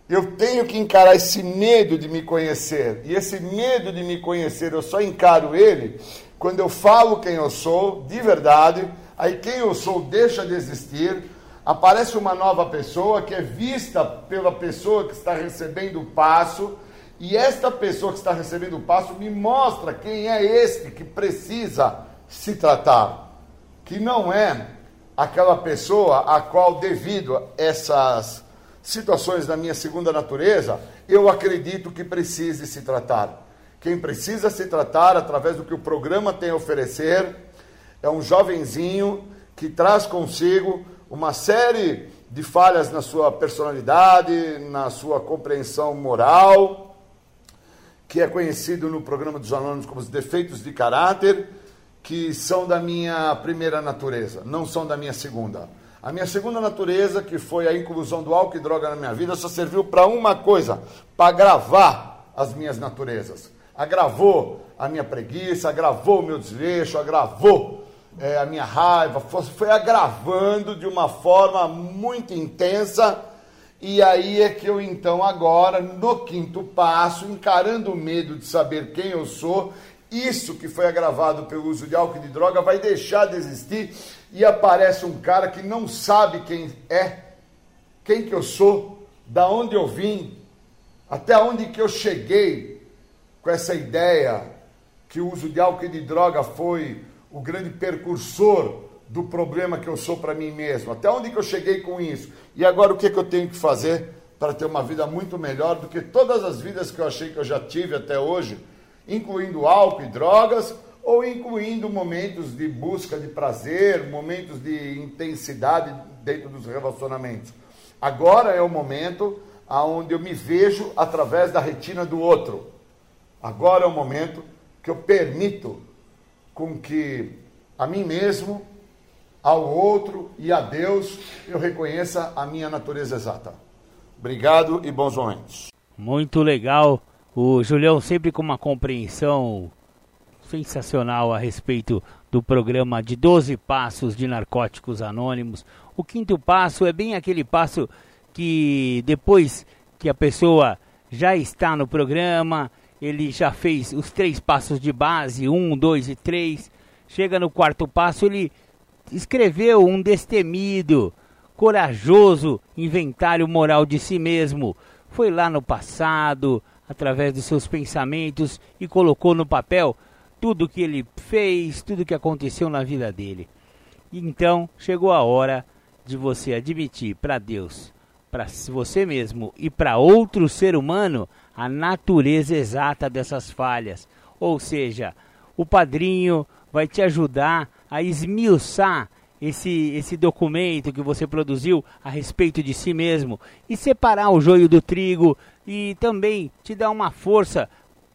Eu tenho que encarar esse medo de me conhecer. E esse medo de me conhecer, eu só encaro ele quando eu falo quem eu sou, de verdade. Aí quem eu sou deixa de existir. Aparece uma nova pessoa que é vista pela pessoa que está recebendo o passo. E esta pessoa que está recebendo o passo me mostra quem é este que precisa se tratar. Que não é aquela pessoa a qual, devido a essas situações da minha segunda natureza, eu acredito que precise se tratar. Quem precisa se tratar através do que o programa tem a oferecer é um jovenzinho que traz consigo uma série de falhas na sua personalidade, na sua compreensão moral, que é conhecido no programa dos anônimos como os defeitos de caráter, que são da minha primeira natureza, não são da minha segunda. A minha segunda natureza, que foi a inclusão do álcool e droga na minha vida, só serviu para uma coisa: para agravar as minhas naturezas. Agravou a minha preguiça, agravou o meu desleixo, agravou é, a minha raiva, foi, foi agravando de uma forma muito intensa. E aí é que eu então agora, no quinto passo, encarando o medo de saber quem eu sou, isso que foi agravado pelo uso de álcool e de droga vai deixar de existir e aparece um cara que não sabe quem é, quem que eu sou, da onde eu vim, até onde que eu cheguei com essa ideia que o uso de álcool e de droga foi o grande percursor do problema que eu sou para mim mesmo. Até onde que eu cheguei com isso? E agora o que, que eu tenho que fazer para ter uma vida muito melhor do que todas as vidas que eu achei que eu já tive até hoje, incluindo álcool e drogas, ou incluindo momentos de busca de prazer, momentos de intensidade dentro dos relacionamentos. Agora é o momento aonde eu me vejo através da retina do outro. Agora é o momento que eu permito com que a mim mesmo, ao outro e a Deus eu reconheça a minha natureza exata. Obrigado e bons momentos. Muito legal. O Julião sempre com uma compreensão sensacional a respeito do programa de 12 passos de narcóticos anônimos. O quinto passo é bem aquele passo que depois que a pessoa já está no programa, ele já fez os três passos de base, um, dois e três. Chega no quarto passo, ele escreveu um destemido, corajoso inventário moral de si mesmo. Foi lá no passado, através dos seus pensamentos e colocou no papel tudo que ele fez, tudo que aconteceu na vida dele. Então chegou a hora de você admitir para Deus, para você mesmo e para outro ser humano a natureza exata dessas falhas. Ou seja, o padrinho vai te ajudar a esmiuçar esse, esse documento que você produziu a respeito de si mesmo e separar o joio do trigo e também te dar uma força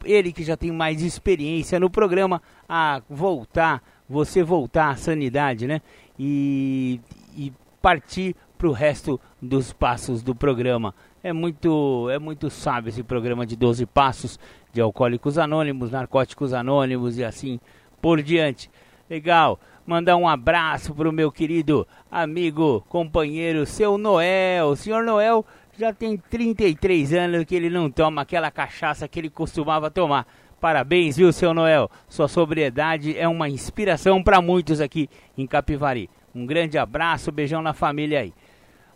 ele que já tem mais experiência no programa, a voltar, você voltar à sanidade, né? E, e partir para o resto dos passos do programa. É muito, é muito sábio esse programa de 12 passos de alcoólicos anônimos, narcóticos anônimos e assim por diante. Legal. Mandar um abraço para o meu querido amigo, companheiro, seu Noel. Senhor Noel já tem 33 anos que ele não toma aquela cachaça que ele costumava tomar. Parabéns, viu, seu Noel? Sua sobriedade é uma inspiração para muitos aqui em Capivari. Um grande abraço, beijão na família aí.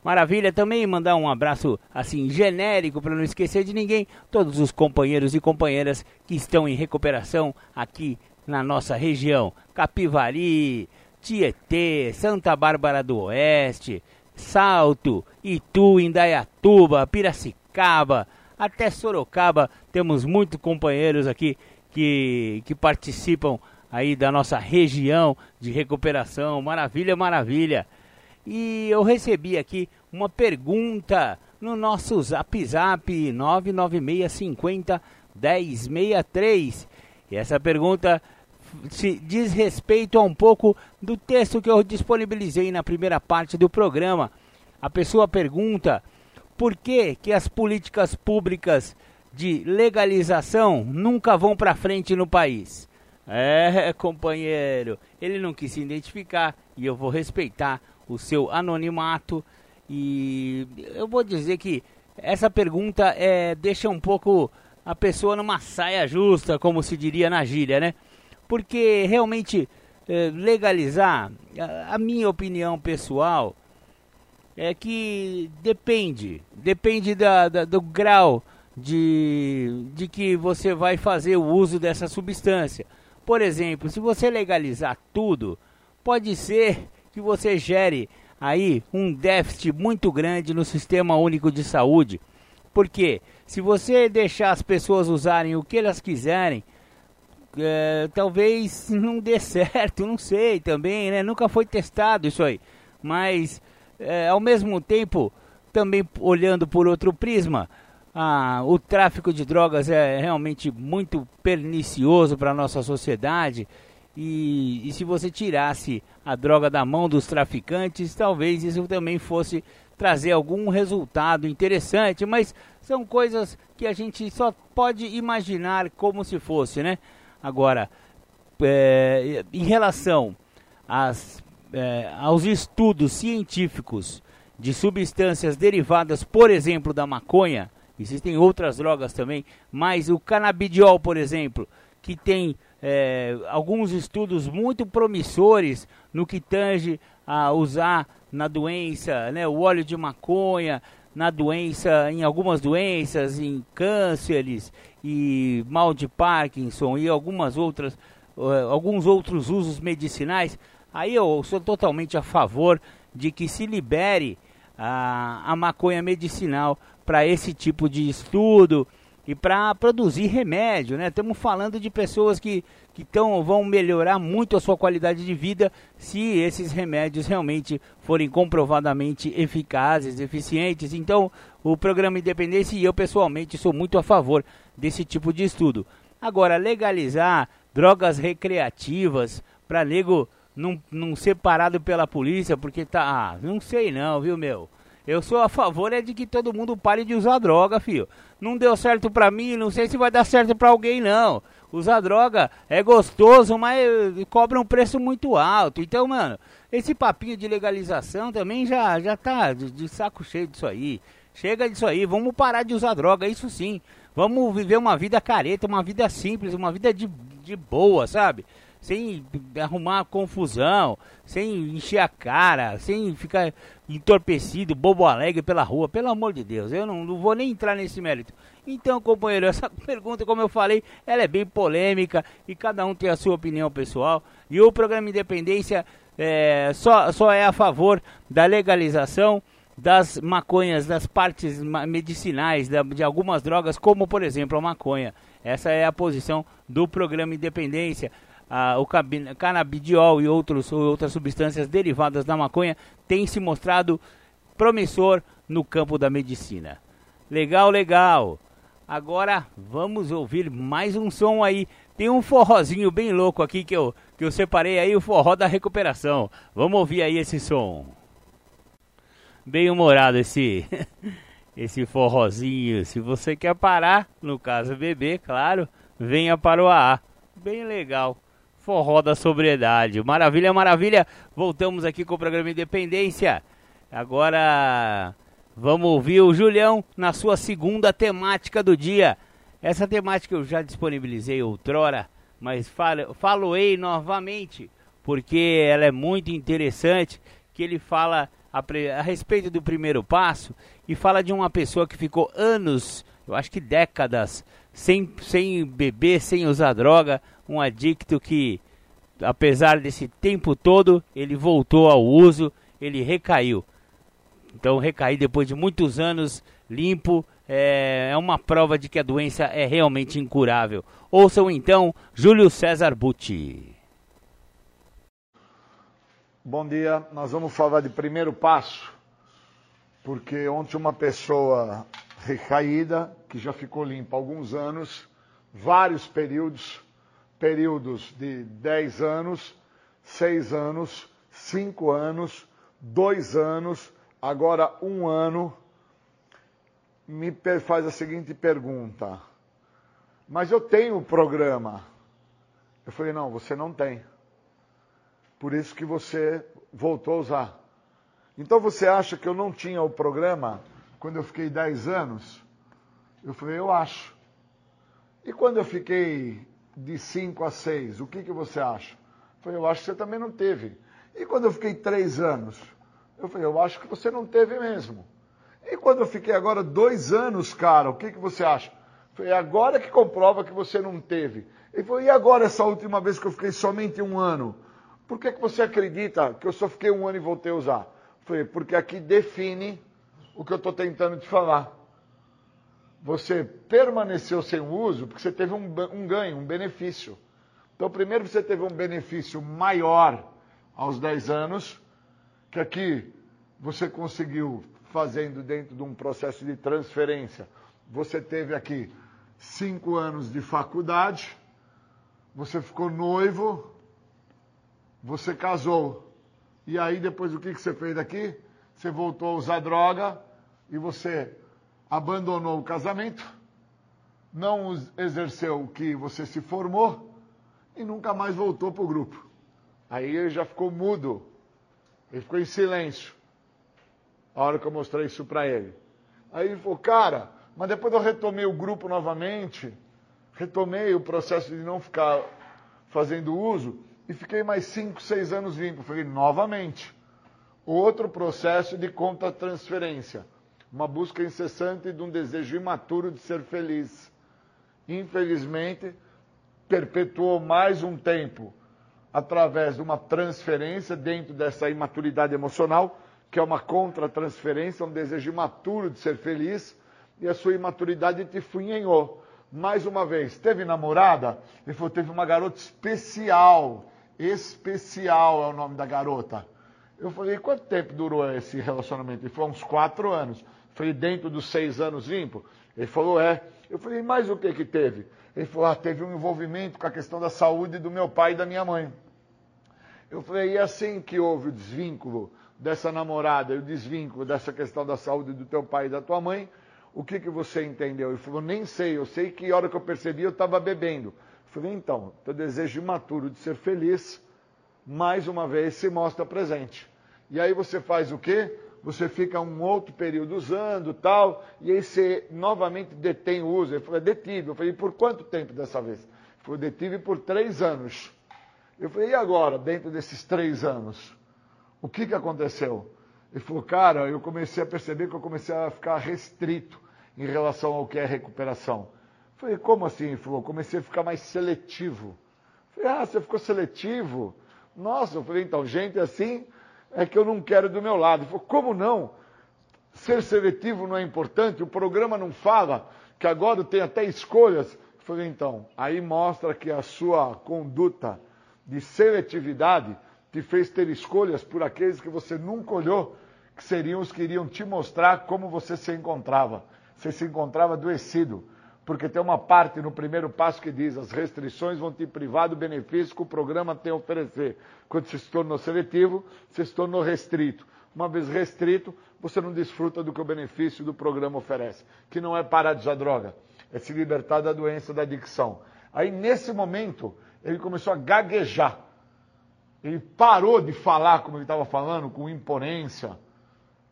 Maravilha, também mandar um abraço assim genérico para não esquecer de ninguém, todos os companheiros e companheiras que estão em recuperação aqui na nossa região. Capivari, Tietê, Santa Bárbara do Oeste, Salto, Itu, Indaiatuba, Piracicaba, até Sorocaba. Temos muitos companheiros aqui que, que participam aí da nossa região de recuperação. Maravilha, maravilha. E eu recebi aqui uma pergunta no nosso Zap Zap 99650 1063. E essa pergunta se diz respeito a um pouco do texto que eu disponibilizei na primeira parte do programa. A pessoa pergunta por que, que as políticas públicas de legalização nunca vão para frente no país. É, companheiro, ele não quis se identificar e eu vou respeitar o seu anonimato. E eu vou dizer que essa pergunta é, deixa um pouco a pessoa numa saia justa, como se diria na gíria, né? Porque realmente é, legalizar, a, a minha opinião pessoal é que depende, depende da, da, do grau de, de que você vai fazer o uso dessa substância. Por exemplo, se você legalizar tudo, pode ser que você gere aí um déficit muito grande no sistema único de saúde. Porque se você deixar as pessoas usarem o que elas quiserem, é, talvez não dê certo, não sei também, né? Nunca foi testado isso aí. Mas é, ao mesmo tempo, também olhando por outro prisma, ah, o tráfico de drogas é realmente muito pernicioso para a nossa sociedade. E, e, se você tirasse a droga da mão dos traficantes, talvez isso também fosse trazer algum resultado interessante. Mas são coisas que a gente só pode imaginar como se fosse, né? Agora, é, em relação às, é, aos estudos científicos de substâncias derivadas, por exemplo, da maconha, Existem outras drogas também, mas o canabidiol, por exemplo, que tem é, alguns estudos muito promissores no que tange a usar na doença, né, o óleo de maconha, na doença, em algumas doenças, em cânceres e mal de Parkinson e algumas outras, uh, alguns outros usos medicinais. Aí eu sou totalmente a favor de que se libere a, a maconha medicinal para esse tipo de estudo e para produzir remédio, né? Estamos falando de pessoas que, que tão, vão melhorar muito a sua qualidade de vida se esses remédios realmente forem comprovadamente eficazes, eficientes. Então, o programa Independência e eu pessoalmente sou muito a favor desse tipo de estudo. Agora, legalizar drogas recreativas para nego não, não ser parado pela polícia porque tá. Ah, não sei não, viu, meu? Eu sou a favor é de que todo mundo pare de usar droga, filho. Não deu certo pra mim, não sei se vai dar certo pra alguém, não. Usar droga é gostoso, mas cobra um preço muito alto. Então, mano, esse papinho de legalização também já, já tá de, de saco cheio disso aí. Chega disso aí, vamos parar de usar droga, isso sim. Vamos viver uma vida careta, uma vida simples, uma vida de, de boa, sabe? sem arrumar confusão, sem encher a cara, sem ficar entorpecido, bobo alegre pela rua. Pelo amor de Deus, eu não, não vou nem entrar nesse mérito. Então, companheiro, essa pergunta, como eu falei, ela é bem polêmica e cada um tem a sua opinião pessoal. E o programa Independência é, só, só é a favor da legalização das maconhas, das partes medicinais de algumas drogas, como por exemplo a maconha. Essa é a posição do programa Independência o canabidiol e outros, outras substâncias derivadas da maconha têm se mostrado promissor no campo da medicina. Legal, legal. Agora vamos ouvir mais um som aí. Tem um forrozinho bem louco aqui que eu, que eu separei aí, o forró da recuperação. Vamos ouvir aí esse som. Bem humorado esse esse forrozinho. Se você quer parar, no caso beber, claro, venha para o AA. Bem legal forró da sobriedade. Maravilha, maravilha. Voltamos aqui com o programa Independência. Agora vamos ouvir o Julião na sua segunda temática do dia. Essa temática eu já disponibilizei outrora, mas falo, faloei novamente, porque ela é muito interessante, que ele fala a, a respeito do primeiro passo e fala de uma pessoa que ficou anos, eu acho que décadas, sem, sem beber, sem usar droga, um adicto que, apesar desse tempo todo, ele voltou ao uso, ele recaiu. Então, recair depois de muitos anos limpo é, é uma prova de que a doença é realmente incurável. Ouçam então Júlio César Butti. Bom dia, nós vamos falar de primeiro passo, porque ontem uma pessoa recaída, que já ficou limpa há alguns anos, vários períodos, períodos de 10 anos, 6 anos, 5 anos, 2 anos, agora um ano, me faz a seguinte pergunta. Mas eu tenho o programa. Eu falei, não, você não tem. Por isso que você voltou a usar. Então você acha que eu não tinha o programa quando eu fiquei 10 anos? Eu falei, eu acho. E quando eu fiquei de 5 a 6, o que, que você acha? Eu falei, eu acho que você também não teve. E quando eu fiquei 3 anos? Eu falei, eu acho que você não teve mesmo. E quando eu fiquei agora dois anos, cara, o que, que você acha? Foi agora que comprova que você não teve. Ele falou, e agora essa última vez que eu fiquei somente um ano? Por que, que você acredita que eu só fiquei um ano e voltei a usar? Falei, porque aqui define o que eu estou tentando te falar. Você permaneceu sem uso porque você teve um, um ganho, um benefício. Então, primeiro você teve um benefício maior aos 10 anos, que aqui você conseguiu fazendo dentro de um processo de transferência. Você teve aqui cinco anos de faculdade, você ficou noivo, você casou. E aí depois o que, que você fez daqui? Você voltou a usar droga e você abandonou o casamento, não exerceu o que você se formou e nunca mais voltou para o grupo. Aí ele já ficou mudo, ele ficou em silêncio. A hora que eu mostrei isso para ele. Aí ele falou, cara, mas depois eu retomei o grupo novamente, retomei o processo de não ficar fazendo uso e fiquei mais 5, 6 anos limpo. Falei, novamente, outro processo de contra-transferência. Uma busca incessante de um desejo imaturo de ser feliz. Infelizmente, perpetuou mais um tempo através de uma transferência dentro dessa imaturidade emocional que é uma contra-transferência, um desejo imaturo de ser feliz, e a sua imaturidade te funhenhou. Mais uma vez, teve namorada? Ele falou, teve uma garota especial. Especial é o nome da garota. Eu falei, quanto tempo durou esse relacionamento? Ele falou, uns quatro anos. Eu falei, dentro dos seis anos limpo? Ele falou, é. Eu falei, mais o que que teve? Ele falou, ah, teve um envolvimento com a questão da saúde do meu pai e da minha mãe. Eu falei, e assim que houve o desvínculo dessa namorada e o desvínculo dessa questão da saúde do teu pai e da tua mãe, o que, que você entendeu? Ele falou, nem sei, eu sei que a hora que eu percebi eu estava bebendo. Falei, então, teu desejo imaturo de ser feliz, mais uma vez se mostra presente. E aí você faz o quê? Você fica um outro período usando tal, e aí você novamente detém o uso. Ele falou, é detive. Eu falei, por quanto tempo dessa vez? Ele falou, detive por três anos. Eu falei, e agora, dentro desses três anos? O que, que aconteceu? Ele falou, cara, eu comecei a perceber que eu comecei a ficar restrito em relação ao que é recuperação. Falei, como assim? Falou, comecei a ficar mais seletivo. Falei, ah, você ficou seletivo? Nossa, eu falei, então, gente assim é que eu não quero do meu lado. Falou, como não? Ser seletivo não é importante? O programa não fala que agora tem até escolhas? Falei, então, aí mostra que a sua conduta de seletividade te fez ter escolhas por aqueles que você nunca olhou, que seriam os que iriam te mostrar como você se encontrava. Você se encontrava adoecido. Porque tem uma parte no primeiro passo que diz: as restrições vão te privar do benefício que o programa tem a oferecer. Quando você se tornou seletivo, você se tornou restrito. Uma vez restrito, você não desfruta do que o benefício do programa oferece, que não é parar de usar droga, é se libertar da doença da adicção. Aí, nesse momento, ele começou a gaguejar. Ele parou de falar como ele estava falando, com imponência.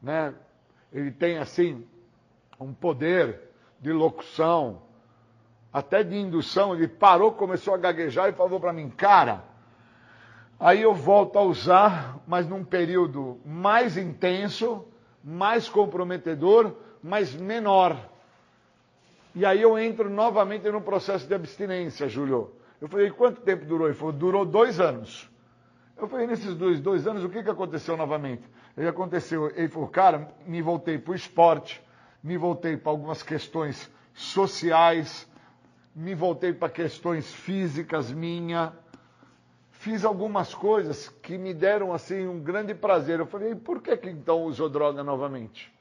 Né? Ele tem, assim, um poder de locução, até de indução. Ele parou, começou a gaguejar e falou para mim, cara, aí eu volto a usar, mas num período mais intenso, mais comprometedor, mas menor. E aí eu entro novamente no processo de abstinência, Júlio. Eu falei, quanto tempo durou? Ele falou, durou dois anos. Eu falei, nesses dois, dois anos, o que, que aconteceu novamente? Ele aconteceu, ele falou, cara, me voltei para o esporte, me voltei para algumas questões sociais, me voltei para questões físicas minha, fiz algumas coisas que me deram assim um grande prazer. Eu falei, por que, que então usou droga novamente?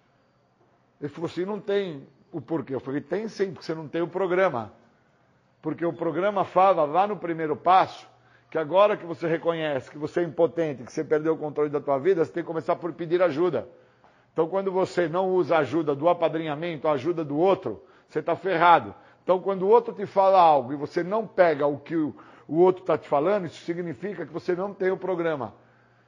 Ele falou assim, não tem o porquê. Eu falei, tem sim, porque você não tem o programa. Porque o programa fala lá no primeiro passo que agora que você reconhece que você é impotente, que você perdeu o controle da tua vida, você tem que começar por pedir ajuda. Então, quando você não usa a ajuda do apadrinhamento, a ajuda do outro, você está ferrado. Então, quando o outro te fala algo e você não pega o que o, outro está te falando, isso significa que você não tem o programa.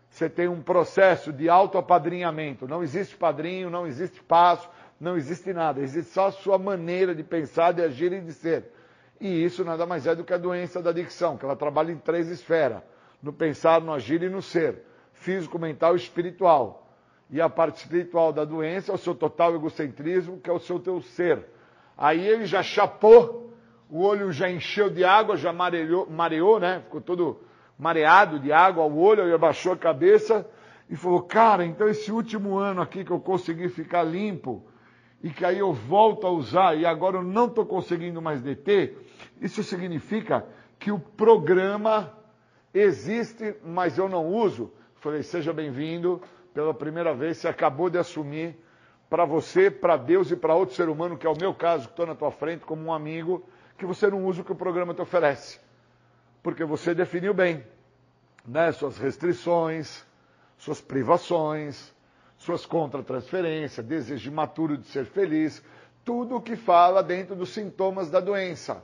Você tem um processo de autoapadrinhamento. Não existe padrinho, não existe passo, não existe nada. Existe só a sua maneira de pensar, de agir e de ser. E isso nada mais é do que a doença da adicção, que ela trabalha em três esferas: no pensar, no agir e no ser físico, mental e espiritual. E a parte espiritual da doença é o seu total egocentrismo, que é o seu teu ser. Aí ele já chapou, o olho já encheu de água, já mareou, mareou né? Ficou todo mareado de água ao olho, ele abaixou a cabeça e falou: Cara, então esse último ano aqui que eu consegui ficar limpo e que aí eu volto a usar e agora eu não estou conseguindo mais deter, isso significa que o programa existe, mas eu não uso. Falei: Seja bem-vindo, pela primeira vez você acabou de assumir para você, para Deus e para outro ser humano, que é o meu caso, que estou na tua frente como um amigo, que você não usa o que o programa te oferece porque você definiu bem né, suas restrições, suas privações, suas contratransferências, desejo imaturo de ser feliz, tudo o que fala dentro dos sintomas da doença.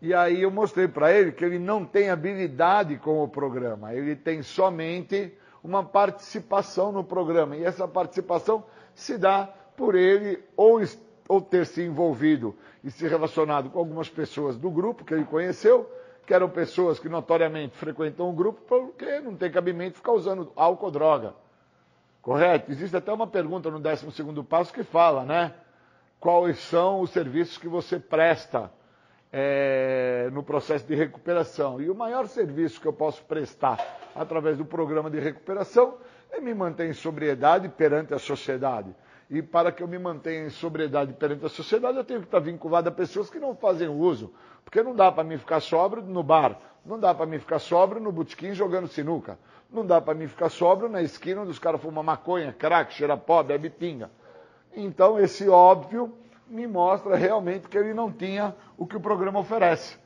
E aí eu mostrei para ele que ele não tem habilidade com o programa, ele tem somente uma participação no programa. E essa participação se dá por ele ou, ou ter se envolvido e se relacionado com algumas pessoas do grupo que ele conheceu, que eram pessoas que notoriamente frequentam o grupo porque não tem cabimento ficar usando álcool ou droga. Correto? Existe até uma pergunta no 12 passo que fala, né? Quais são os serviços que você presta é, no processo de recuperação? E o maior serviço que eu posso prestar através do programa de recuperação é me manter em sobriedade perante a sociedade. E para que eu me mantenha em sobriedade perante a sociedade, eu tenho que estar vinculado a pessoas que não fazem uso porque não dá para mim ficar sóbrio no bar, não dá para mim ficar sóbrio no botequim jogando sinuca, não dá para mim ficar sóbrio na esquina onde os caras fumam maconha, crack, cheira pó, bebe pinga. Então esse óbvio me mostra realmente que ele não tinha o que o programa oferece.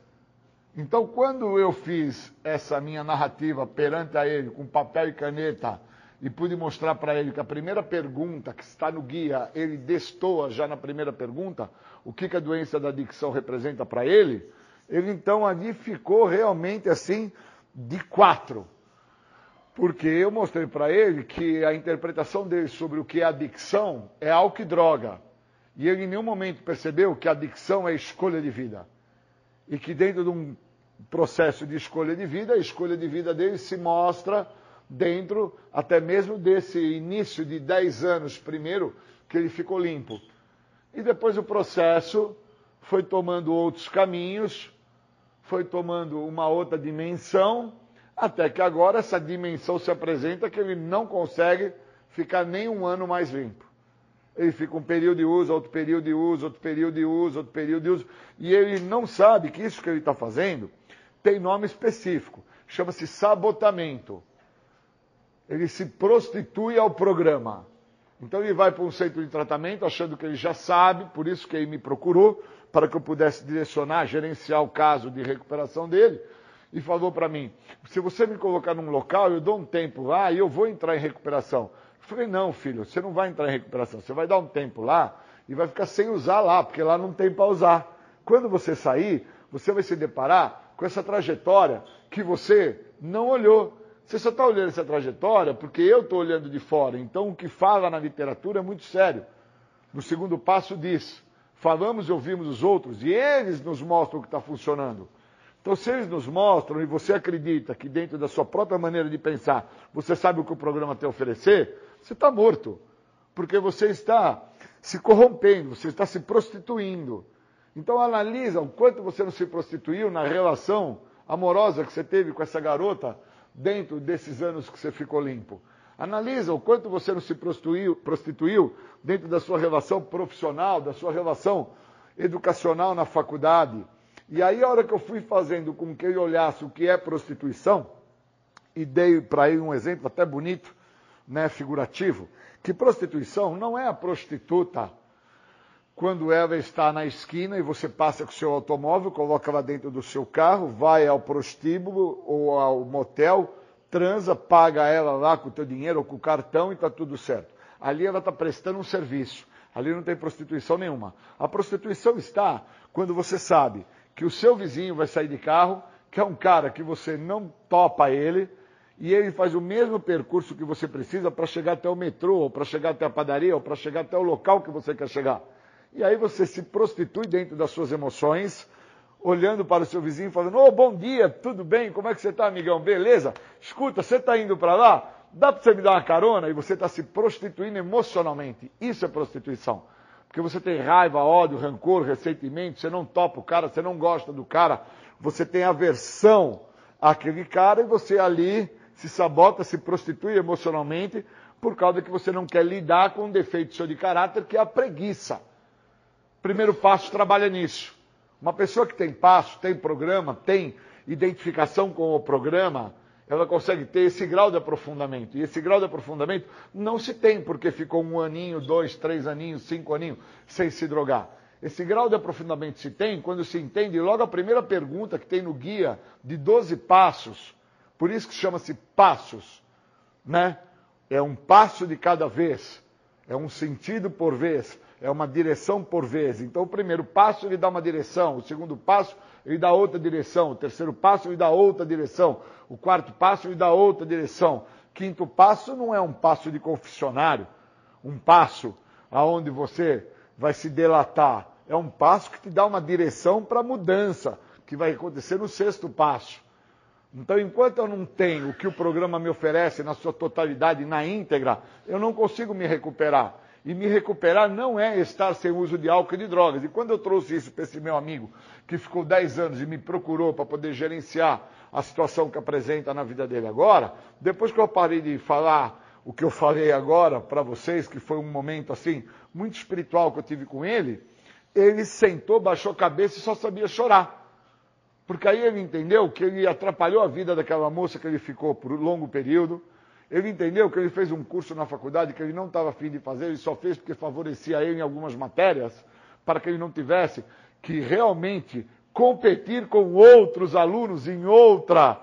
Então quando eu fiz essa minha narrativa perante a ele com papel e caneta e pude mostrar para ele que a primeira pergunta que está no guia, ele destoa já na primeira pergunta, o que, que a doença da adicção representa para ele, ele então ali ficou realmente assim de quatro. Porque eu mostrei para ele que a interpretação dele sobre o que é adicção é álcool e droga. E ele em nenhum momento percebeu que adicção é escolha de vida. E que dentro de um processo de escolha de vida, a escolha de vida dele se mostra dentro até mesmo desse início de 10 anos primeiro que ele ficou limpo. E depois o processo foi tomando outros caminhos, foi tomando uma outra dimensão, até que agora essa dimensão se apresenta que ele não consegue ficar nem um ano mais limpo. Ele fica um período de uso, outro período de uso, outro período de uso, outro período de uso, e ele não sabe que isso que ele está fazendo tem nome específico, chama-se sabotamento. Ele se prostitui ao programa. Então ele vai para um centro de tratamento achando que ele já sabe, por isso que ele me procurou, para que eu pudesse direcionar, gerenciar o caso de recuperação dele, e falou para mim: se você me colocar num local, eu dou um tempo lá e eu vou entrar em recuperação. Eu falei: não, filho, você não vai entrar em recuperação, você vai dar um tempo lá e vai ficar sem usar lá, porque lá não tem para usar. Quando você sair, você vai se deparar com essa trajetória que você não olhou. Você só está olhando essa trajetória porque eu estou olhando de fora. Então, o que fala na literatura é muito sério. No segundo passo diz: falamos e ouvimos os outros e eles nos mostram o que está funcionando. Então, se eles nos mostram e você acredita que dentro da sua própria maneira de pensar você sabe o que o programa tem a oferecer, você está morto. Porque você está se corrompendo, você está se prostituindo. Então, analisa o quanto você não se prostituiu na relação amorosa que você teve com essa garota dentro desses anos que você ficou limpo. Analisa o quanto você não se prostituiu, prostituiu dentro da sua relação profissional, da sua relação educacional na faculdade. E aí, a hora que eu fui fazendo com que ele olhasse o que é prostituição, e dei para ele um exemplo até bonito, né, figurativo, que prostituição não é a prostituta quando ela está na esquina e você passa com o seu automóvel, coloca ela dentro do seu carro, vai ao prostíbulo ou ao motel, transa, paga ela lá com o teu dinheiro ou com o cartão e está tudo certo. Ali ela está prestando um serviço. Ali não tem prostituição nenhuma. A prostituição está quando você sabe que o seu vizinho vai sair de carro, que é um cara que você não topa ele, e ele faz o mesmo percurso que você precisa para chegar até o metrô, ou para chegar até a padaria, ou para chegar até o local que você quer chegar. E aí você se prostitui dentro das suas emoções, olhando para o seu vizinho, falando: Ô, oh, bom dia, tudo bem? Como é que você está, amigão? Beleza? Escuta, você está indo para lá? Dá para você me dar uma carona? E você está se prostituindo emocionalmente. Isso é prostituição. Porque você tem raiva, ódio, rancor, ressentimento, você não topa o cara, você não gosta do cara, você tem aversão àquele cara e você ali se sabota, se prostitui emocionalmente por causa que você não quer lidar com um defeito seu de caráter que é a preguiça. Primeiro passo trabalha nisso. Uma pessoa que tem passo, tem programa, tem identificação com o programa, ela consegue ter esse grau de aprofundamento. E esse grau de aprofundamento não se tem porque ficou um aninho, dois, três aninhos, cinco aninhos sem se drogar. Esse grau de aprofundamento se tem quando se entende logo a primeira pergunta que tem no guia de 12 passos por isso que chama-se passos, né? É um passo de cada vez, é um sentido por vez, é uma direção por vez. Então o primeiro passo ele dá uma direção, o segundo passo ele dá outra direção, o terceiro passo ele dá outra direção, o quarto passo ele dá outra direção. Quinto passo não é um passo de confessionário, um passo aonde você vai se delatar. É um passo que te dá uma direção para a mudança, que vai acontecer no sexto passo. Então, enquanto eu não tenho o que o programa me oferece na sua totalidade, na íntegra, eu não consigo me recuperar. E me recuperar não é estar sem uso de álcool e de drogas. E quando eu trouxe isso para esse meu amigo, que ficou 10 anos e me procurou para poder gerenciar a situação que apresenta na vida dele agora, depois que eu parei de falar o que eu falei agora para vocês, que foi um momento assim, muito espiritual que eu tive com ele, ele sentou, baixou a cabeça e só sabia chorar. Porque aí ele entendeu que ele atrapalhou a vida daquela moça que ele ficou por um longo período. Ele entendeu que ele fez um curso na faculdade que ele não estava afim de fazer, ele só fez porque favorecia ele em algumas matérias, para que ele não tivesse que realmente competir com outros alunos em outra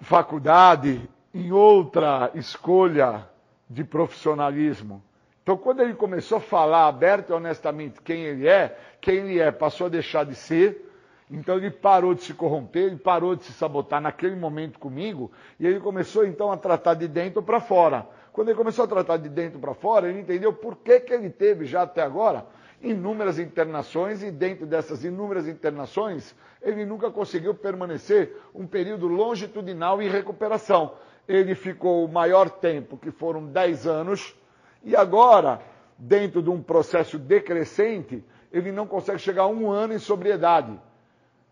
faculdade, em outra escolha de profissionalismo. Então, quando ele começou a falar aberto e honestamente quem ele é, quem ele é passou a deixar de ser, então ele parou de se corromper, ele parou de se sabotar naquele momento comigo, e ele começou então a tratar de dentro para fora. Quando ele começou a tratar de dentro para fora, ele entendeu por que, que ele teve já até agora inúmeras internações, e dentro dessas inúmeras internações, ele nunca conseguiu permanecer um período longitudinal em recuperação. Ele ficou o maior tempo, que foram 10 anos, e agora, dentro de um processo decrescente, ele não consegue chegar a um ano em sobriedade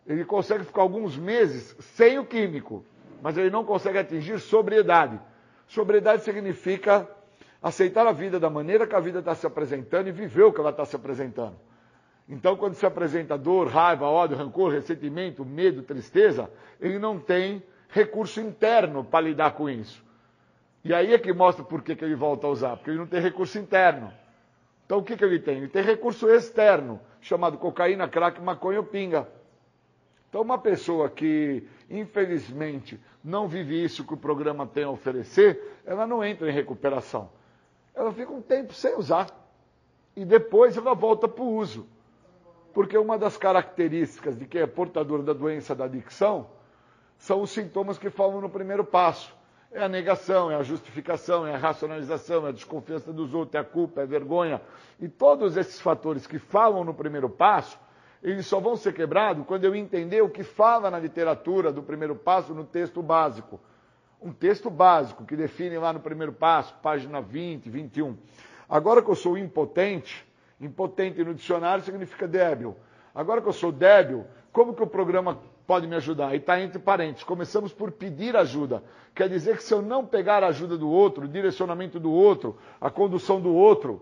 ele consegue ficar alguns meses sem o químico, mas ele não consegue atingir sobriedade. Sobriedade significa aceitar a vida da maneira que a vida está se apresentando e viver o que ela está se apresentando. Então, quando se apresenta dor, raiva, ódio, rancor, ressentimento, medo, tristeza, ele não tem recurso interno para lidar com isso. E aí é que mostra por que, que ele volta a usar, porque ele não tem recurso interno. Então, o que, que ele tem? Ele tem recurso externo, chamado cocaína, crack, maconha ou pinga. Então, uma pessoa que, infelizmente, não vive isso que o programa tem a oferecer, ela não entra em recuperação. Ela fica um tempo sem usar. E depois ela volta para o uso. Porque uma das características de quem é portador da doença da adicção são os sintomas que falam no primeiro passo. É a negação, é a justificação, é a racionalização, é a desconfiança dos outros, é a culpa, é a vergonha. E todos esses fatores que falam no primeiro passo eles só vão ser quebrados quando eu entender o que fala na literatura do primeiro passo no texto básico. Um texto básico que define lá no primeiro passo, página 20, 21. Agora que eu sou impotente, impotente no dicionário significa débil. Agora que eu sou débil, como que o programa pode me ajudar? E está entre parênteses. Começamos por pedir ajuda. Quer dizer que se eu não pegar a ajuda do outro, o direcionamento do outro, a condução do outro,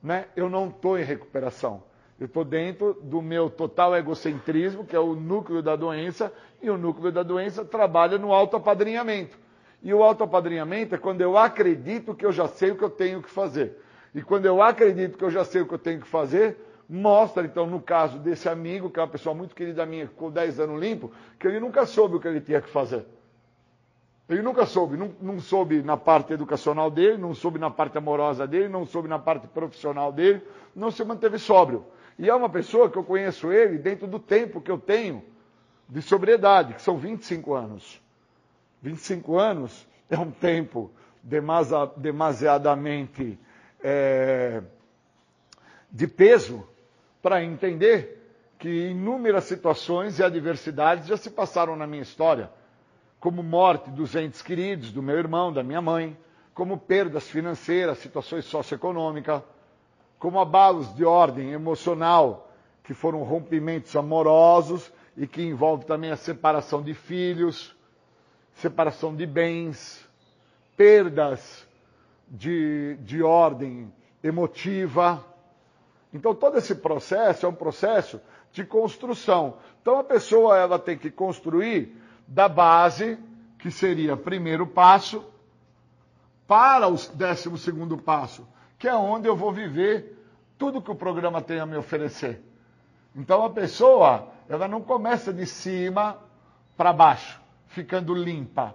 né, eu não estou em recuperação. Eu estou dentro do meu total egocentrismo, que é o núcleo da doença, e o núcleo da doença trabalha no autoapadrinhamento. E o autoapadrinhamento é quando eu acredito que eu já sei o que eu tenho que fazer. E quando eu acredito que eu já sei o que eu tenho que fazer, mostra, então, no caso desse amigo, que é uma pessoa muito querida minha, ficou 10 anos limpo, que ele nunca soube o que ele tinha que fazer. Ele nunca soube, não, não, soube na parte educacional dele, não soube na parte amorosa dele, não soube na parte profissional dele, não se manteve sóbrio. E é uma pessoa que eu conheço ele dentro do tempo que eu tenho de sobriedade, que são 25 anos. 25 anos é um tempo demasiadamente é, de peso para entender que inúmeras situações e adversidades já se passaram na minha história, como morte dos entes queridos, do meu irmão, da minha mãe, como perdas financeiras, situações socioeconômicas, como abalos de ordem emocional, que foram rompimentos amorosos e que envolve também a separação de filhos, separação de bens, perdas de, de ordem emotiva. Então todo esse processo é um processo de construção. Então a pessoa ela tem que construir da base, que seria primeiro passo, para o décimo segundo passo, que é onde eu vou viver tudo que o programa tem a me oferecer. Então a pessoa, ela não começa de cima para baixo, ficando limpa.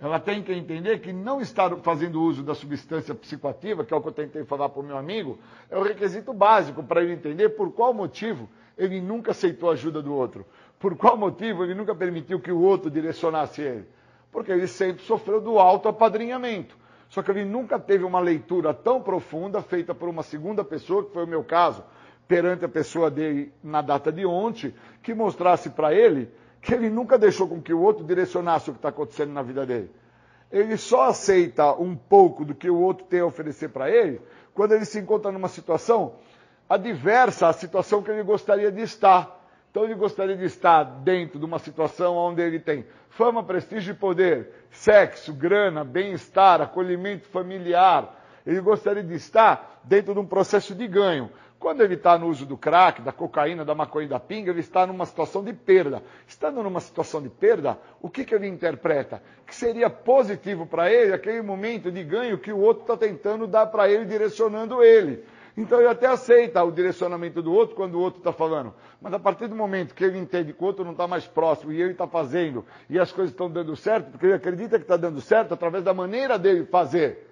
Ela tem que entender que não estar fazendo uso da substância psicoativa, que é o que eu tentei falar para o meu amigo, é o requisito básico para ele entender por qual motivo ele nunca aceitou a ajuda do outro. Por qual motivo ele nunca permitiu que o outro direcionasse ele? Porque ele sempre sofreu do alto apadrinhamento. Só que ele nunca teve uma leitura tão profunda feita por uma segunda pessoa, que foi o meu caso, perante a pessoa dele na data de ontem, que mostrasse para ele que ele nunca deixou com que o outro direcionasse o que está acontecendo na vida dele. Ele só aceita um pouco do que o outro tem a oferecer para ele quando ele se encontra numa situação adversa à situação que ele gostaria de estar. Então ele gostaria de estar dentro de uma situação onde ele tem fama, prestígio e poder, sexo, grana, bem-estar, acolhimento familiar. Ele gostaria de estar dentro de um processo de ganho. Quando ele está no uso do crack, da cocaína, da maconha e da pinga, ele está numa situação de perda. Estando numa situação de perda, o que, que ele interpreta? Que seria positivo para ele aquele momento de ganho que o outro está tentando dar para ele, direcionando ele. Então ele até aceita o direcionamento do outro quando o outro está falando. Mas a partir do momento que ele entende que o outro não está mais próximo e ele está fazendo e as coisas estão dando certo, porque ele acredita que está dando certo através da maneira dele fazer.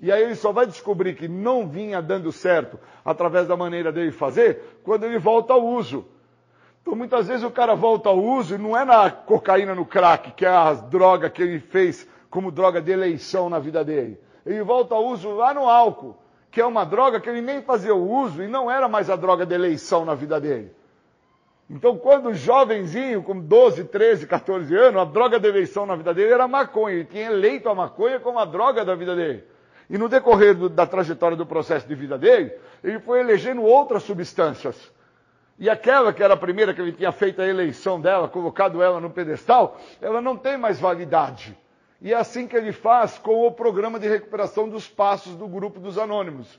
E aí ele só vai descobrir que não vinha dando certo através da maneira dele fazer quando ele volta ao uso. Então muitas vezes o cara volta ao uso e não é na cocaína, no crack, que é a droga que ele fez como droga de eleição na vida dele. Ele volta ao uso lá no álcool que é uma droga que ele nem fazia o uso e não era mais a droga de eleição na vida dele. Então, quando jovenzinho, com 12, 13, 14 anos, a droga de eleição na vida dele era maconha. Ele tinha eleito a maconha como a droga da vida dele. E no decorrer do, da trajetória do processo de vida dele, ele foi elegendo outras substâncias. E aquela que era a primeira que ele tinha feito a eleição dela, colocado ela no pedestal, ela não tem mais validade. E é assim que ele faz com o programa de recuperação dos passos do grupo dos anônimos.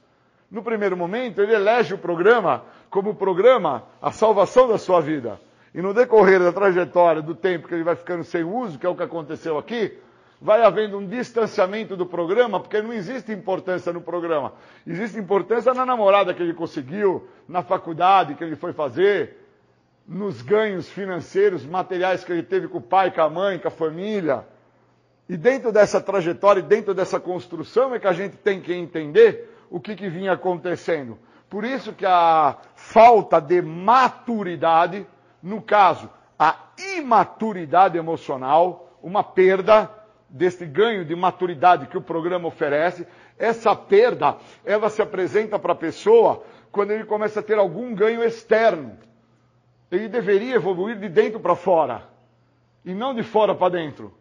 No primeiro momento, ele elege o programa como programa a salvação da sua vida. E no decorrer da trajetória do tempo que ele vai ficando sem uso, que é o que aconteceu aqui, vai havendo um distanciamento do programa, porque não existe importância no programa. Existe importância na namorada que ele conseguiu, na faculdade que ele foi fazer, nos ganhos financeiros, materiais que ele teve com o pai, com a mãe, com a família. E dentro dessa trajetória, dentro dessa construção, é que a gente tem que entender o que, que vinha acontecendo. Por isso que a falta de maturidade, no caso, a imaturidade emocional, uma perda desse ganho de maturidade que o programa oferece, essa perda, ela se apresenta para a pessoa quando ele começa a ter algum ganho externo. Ele deveria evoluir de dentro para fora, e não de fora para dentro.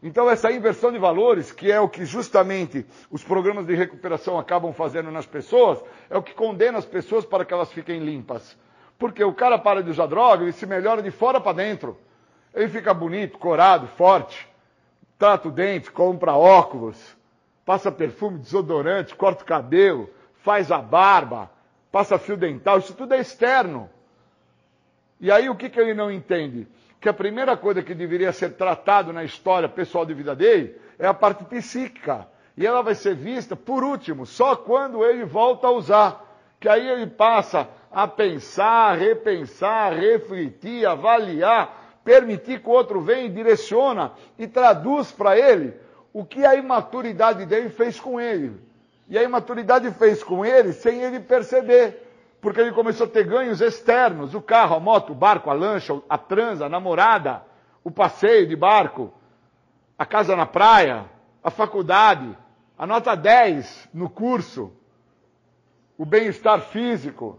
Então, essa inversão de valores, que é o que justamente os programas de recuperação acabam fazendo nas pessoas, é o que condena as pessoas para que elas fiquem limpas. Porque o cara para de usar droga, ele se melhora de fora para dentro. Ele fica bonito, corado, forte, trata o dente, compra óculos, passa perfume, desodorante, corta o cabelo, faz a barba, passa fio dental, isso tudo é externo. E aí o que, que ele não entende? Que a primeira coisa que deveria ser tratado na história pessoal de vida dele é a parte psíquica. E ela vai ser vista, por último, só quando ele volta a usar. Que aí ele passa a pensar, repensar, refletir, avaliar, permitir que o outro venha e direciona e traduz para ele o que a imaturidade dele fez com ele. E a imaturidade fez com ele sem ele perceber. Porque ele começou a ter ganhos externos: o carro, a moto, o barco, a lancha, a transa, a namorada, o passeio de barco, a casa na praia, a faculdade, a nota 10 no curso, o bem-estar físico.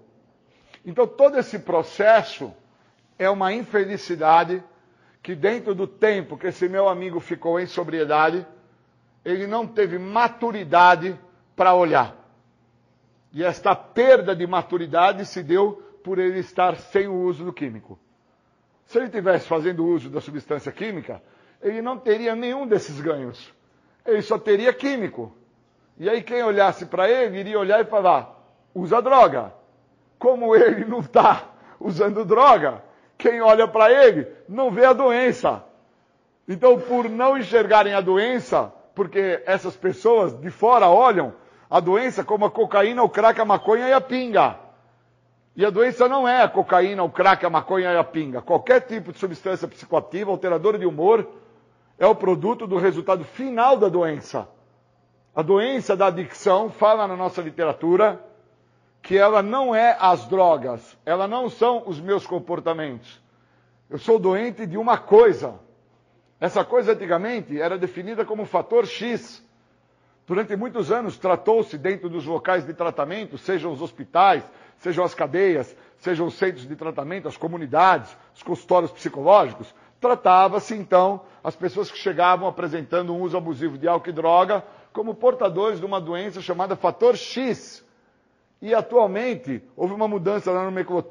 Então, todo esse processo é uma infelicidade que, dentro do tempo que esse meu amigo ficou em sobriedade, ele não teve maturidade para olhar. E esta perda de maturidade se deu por ele estar sem o uso do químico. Se ele tivesse fazendo uso da substância química, ele não teria nenhum desses ganhos. Ele só teria químico. E aí quem olhasse para ele iria olhar e falar: usa droga. Como ele não está usando droga, quem olha para ele não vê a doença. Então, por não enxergarem a doença, porque essas pessoas de fora olham a doença como a cocaína, o crack, a maconha e a pinga. E a doença não é a cocaína, o crack, a maconha e a pinga. Qualquer tipo de substância psicoativa, alteradora de humor, é o produto do resultado final da doença. A doença da adicção fala na nossa literatura que ela não é as drogas, ela não são os meus comportamentos. Eu sou doente de uma coisa. Essa coisa antigamente era definida como fator X. Durante muitos anos tratou-se dentro dos locais de tratamento, sejam os hospitais, sejam as cadeias, sejam os centros de tratamento, as comunidades, os consultórios psicológicos, tratava-se então as pessoas que chegavam apresentando um uso abusivo de álcool e droga como portadores de uma doença chamada fator X. E atualmente houve uma mudança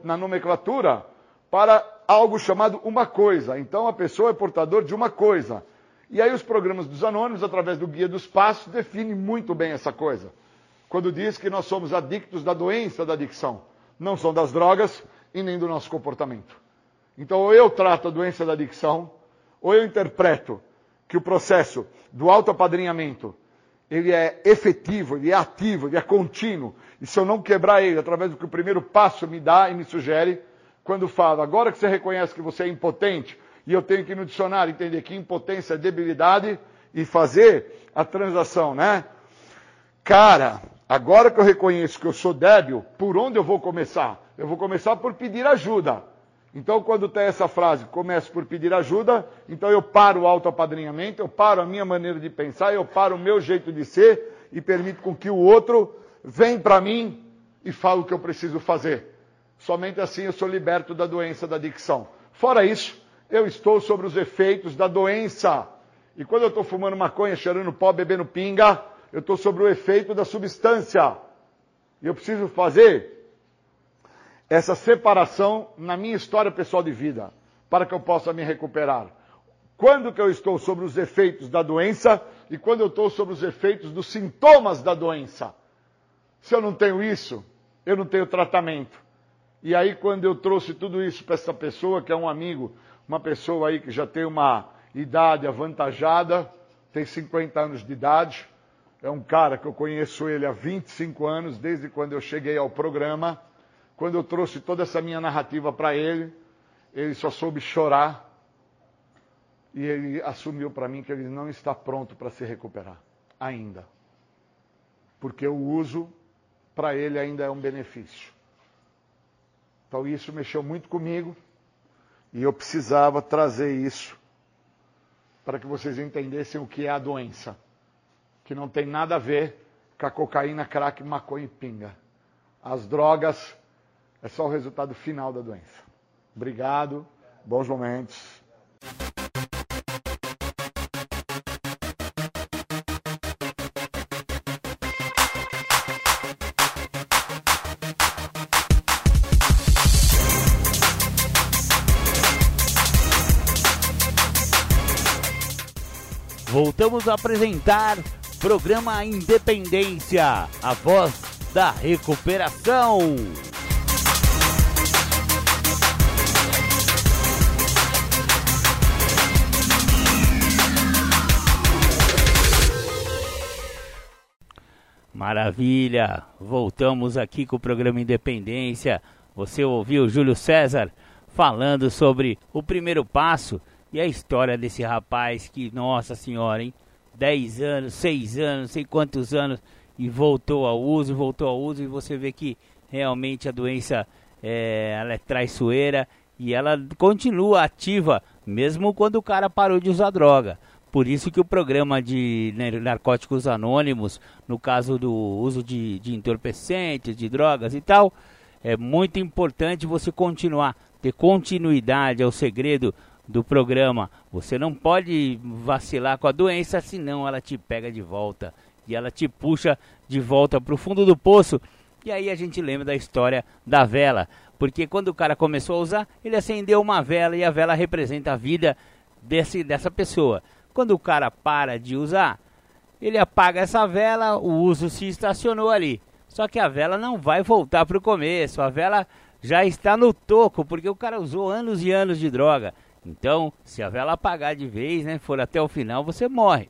na nomenclatura para algo chamado uma coisa. Então a pessoa é portador de uma coisa. E aí os programas dos anônimos, através do Guia dos Passos, definem muito bem essa coisa. Quando diz que nós somos adictos da doença da adicção. Não são das drogas e nem do nosso comportamento. Então, ou eu trato a doença da adicção, ou eu interpreto que o processo do autoapadrinhamento ele é efetivo, ele é ativo, ele é contínuo. E se eu não quebrar ele através do que o primeiro passo me dá e me sugere, quando fala, agora que você reconhece que você é impotente, e eu tenho que no dicionário entender que impotência é debilidade e fazer a transação, né? Cara, agora que eu reconheço que eu sou débil, por onde eu vou começar? Eu vou começar por pedir ajuda. Então, quando tem essa frase, começo por pedir ajuda, então eu paro o autoapadrinhamento, eu paro a minha maneira de pensar, eu paro o meu jeito de ser e permito com que o outro venha para mim e fale o que eu preciso fazer. Somente assim eu sou liberto da doença da adicção. Fora isso, eu estou sobre os efeitos da doença. E quando eu estou fumando maconha, cheirando pó, bebendo pinga, eu estou sobre o efeito da substância. E eu preciso fazer essa separação na minha história pessoal de vida, para que eu possa me recuperar. Quando que eu estou sobre os efeitos da doença e quando eu estou sobre os efeitos dos sintomas da doença. Se eu não tenho isso, eu não tenho tratamento. E aí, quando eu trouxe tudo isso para essa pessoa, que é um amigo uma pessoa aí que já tem uma idade avantajada, tem 50 anos de idade, é um cara que eu conheço ele há 25 anos, desde quando eu cheguei ao programa. Quando eu trouxe toda essa minha narrativa para ele, ele só soube chorar e ele assumiu para mim que ele não está pronto para se recuperar ainda. Porque o uso para ele ainda é um benefício. Então isso mexeu muito comigo. E eu precisava trazer isso para que vocês entendessem o que é a doença, que não tem nada a ver com a cocaína, crack, maconha e pinga. As drogas é só o resultado final da doença. Obrigado, bons momentos. Voltamos a apresentar programa Independência, a voz da recuperação. Maravilha! Voltamos aqui com o programa Independência. Você ouviu Júlio César falando sobre o primeiro passo e a história desse rapaz que, nossa senhora, hein? 10 anos, 6 anos, sei quantos anos, e voltou ao uso, voltou ao uso, e você vê que realmente a doença é, ela é traiçoeira e ela continua ativa mesmo quando o cara parou de usar droga. Por isso que o programa de narcóticos anônimos, no caso do uso de, de entorpecentes, de drogas e tal, é muito importante você continuar, ter continuidade, é o segredo do programa. Você não pode vacilar com a doença, senão ela te pega de volta e ela te puxa de volta para o fundo do poço. E aí a gente lembra da história da vela, porque quando o cara começou a usar, ele acendeu uma vela e a vela representa a vida desse, dessa pessoa. Quando o cara para de usar, ele apaga essa vela, o uso se estacionou ali. Só que a vela não vai voltar para o começo, a vela já está no toco, porque o cara usou anos e anos de droga. Então, se a vela apagar de vez, né, for até o final, você morre.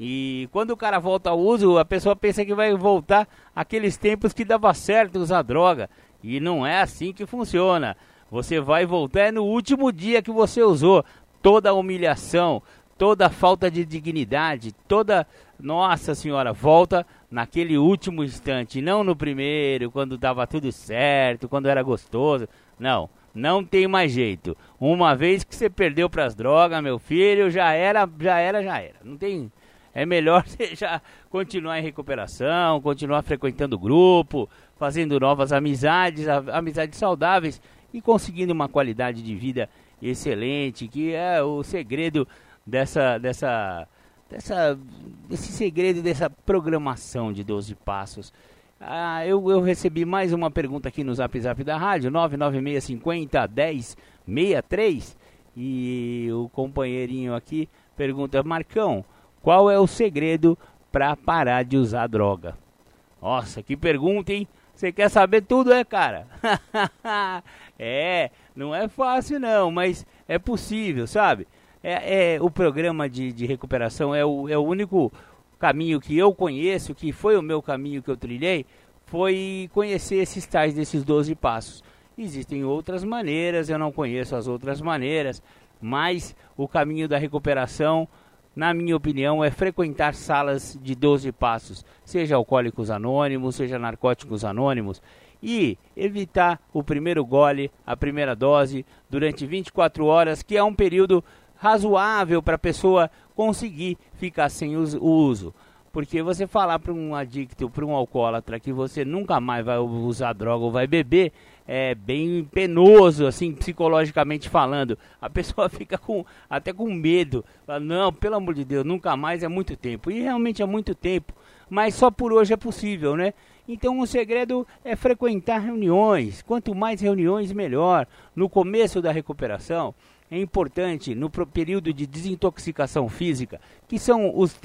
E quando o cara volta ao uso, a pessoa pensa que vai voltar aqueles tempos que dava certo usar droga. E não é assim que funciona. Você vai voltar no último dia que você usou. Toda a humilhação, toda a falta de dignidade, toda. Nossa Senhora, volta naquele último instante, não no primeiro, quando dava tudo certo, quando era gostoso. Não, não tem mais jeito. Uma vez que você perdeu para as drogas, meu filho, já era, já era, já era. Não tem. É melhor você já continuar em recuperação, continuar frequentando o grupo, fazendo novas amizades, amizades saudáveis e conseguindo uma qualidade de vida excelente, que é o segredo dessa, dessa, dessa, desse segredo dessa programação de 12 passos. Ah, eu, eu recebi mais uma pergunta aqui no Zap Zap da rádio, 99650 1063. E o companheirinho aqui pergunta: Marcão, qual é o segredo para parar de usar droga? Nossa, que pergunta, hein? Você quer saber tudo, é, cara? é, não é fácil não, mas é possível, sabe? é, é o programa de, de recuperação é o, é o único caminho que eu conheço, que foi o meu caminho que eu trilhei, foi conhecer esses tais desses 12 passos. Existem outras maneiras, eu não conheço as outras maneiras, mas o caminho da recuperação, na minha opinião, é frequentar salas de 12 passos, seja alcoólicos anônimos, seja narcóticos anônimos, e evitar o primeiro gole, a primeira dose, durante 24 horas, que é um período razoável para a pessoa conseguir ficar sem o uso. Porque você falar para um adicto, para um alcoólatra que você nunca mais vai usar droga ou vai beber, é bem penoso, assim, psicologicamente falando. A pessoa fica com até com medo. Fala, não, pelo amor de Deus, nunca mais é muito tempo. E realmente é muito tempo. Mas só por hoje é possível, né? Então o segredo é frequentar reuniões. Quanto mais reuniões, melhor. No começo da recuperação, é importante no período de desintoxicação física, que são os,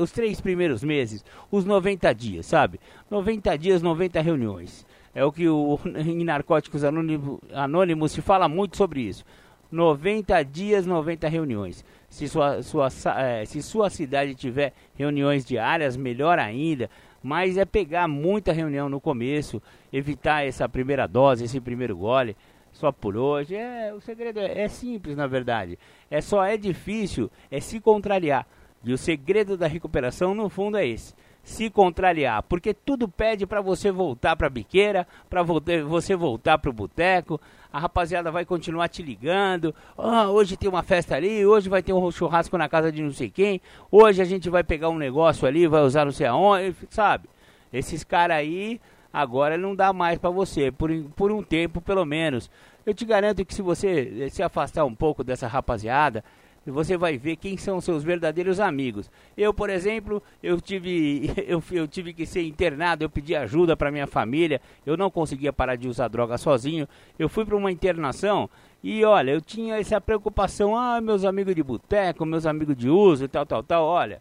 os três primeiros meses, os 90 dias, sabe? 90 dias, 90 reuniões. É o que o, em Narcóticos Anônimos, se fala muito sobre isso. 90 dias, 90 reuniões. Se sua, sua, é, se sua cidade tiver reuniões diárias, melhor ainda. Mas é pegar muita reunião no começo, evitar essa primeira dose, esse primeiro gole só por hoje. É, o segredo é, é simples, na verdade. É só é difícil é se contrariar. E o segredo da recuperação, no fundo, é esse se contrariar, porque tudo pede para você voltar para a biqueira, para você voltar para o boteco. A rapaziada vai continuar te ligando. Oh, hoje tem uma festa ali, hoje vai ter um churrasco na casa de não sei quem. Hoje a gente vai pegar um negócio ali, vai usar não sei aonde, sabe? Esses caras aí agora não dá mais para você, por, por um tempo pelo menos. Eu te garanto que se você se afastar um pouco dessa rapaziada, você vai ver quem são seus verdadeiros amigos. Eu, por exemplo, eu tive, eu, eu tive que ser internado, eu pedi ajuda para minha família, eu não conseguia parar de usar droga sozinho. Eu fui para uma internação e olha, eu tinha essa preocupação, ah, meus amigos de boteco, meus amigos de uso e tal, tal, tal. Olha,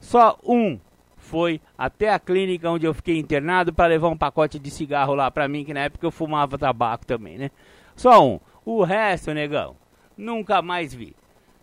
só um foi até a clínica onde eu fiquei internado para levar um pacote de cigarro lá para mim, que na época eu fumava tabaco também, né? Só um. O resto, negão, nunca mais vi.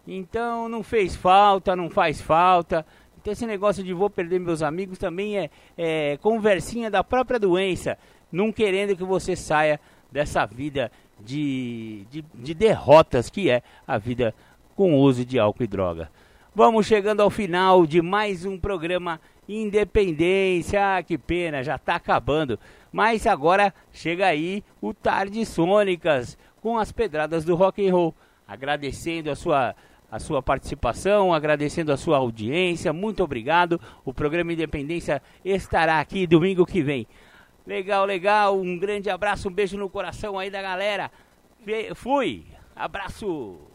Então não fez falta, não faz falta. Então esse negócio de vou perder meus amigos também é, é conversinha da própria doença, não querendo que você saia dessa vida de, de, de derrotas que é a vida com uso de álcool e droga. Vamos chegando ao final de mais um programa Independência, ah, que pena, já tá acabando. Mas agora chega aí o Tarde Sônicas com as pedradas do rock and roll. Agradecendo a sua a sua participação, agradecendo a sua audiência. Muito obrigado. O programa Independência estará aqui domingo que vem. Legal, legal. Um grande abraço, um beijo no coração aí da galera. Fui. Abraço.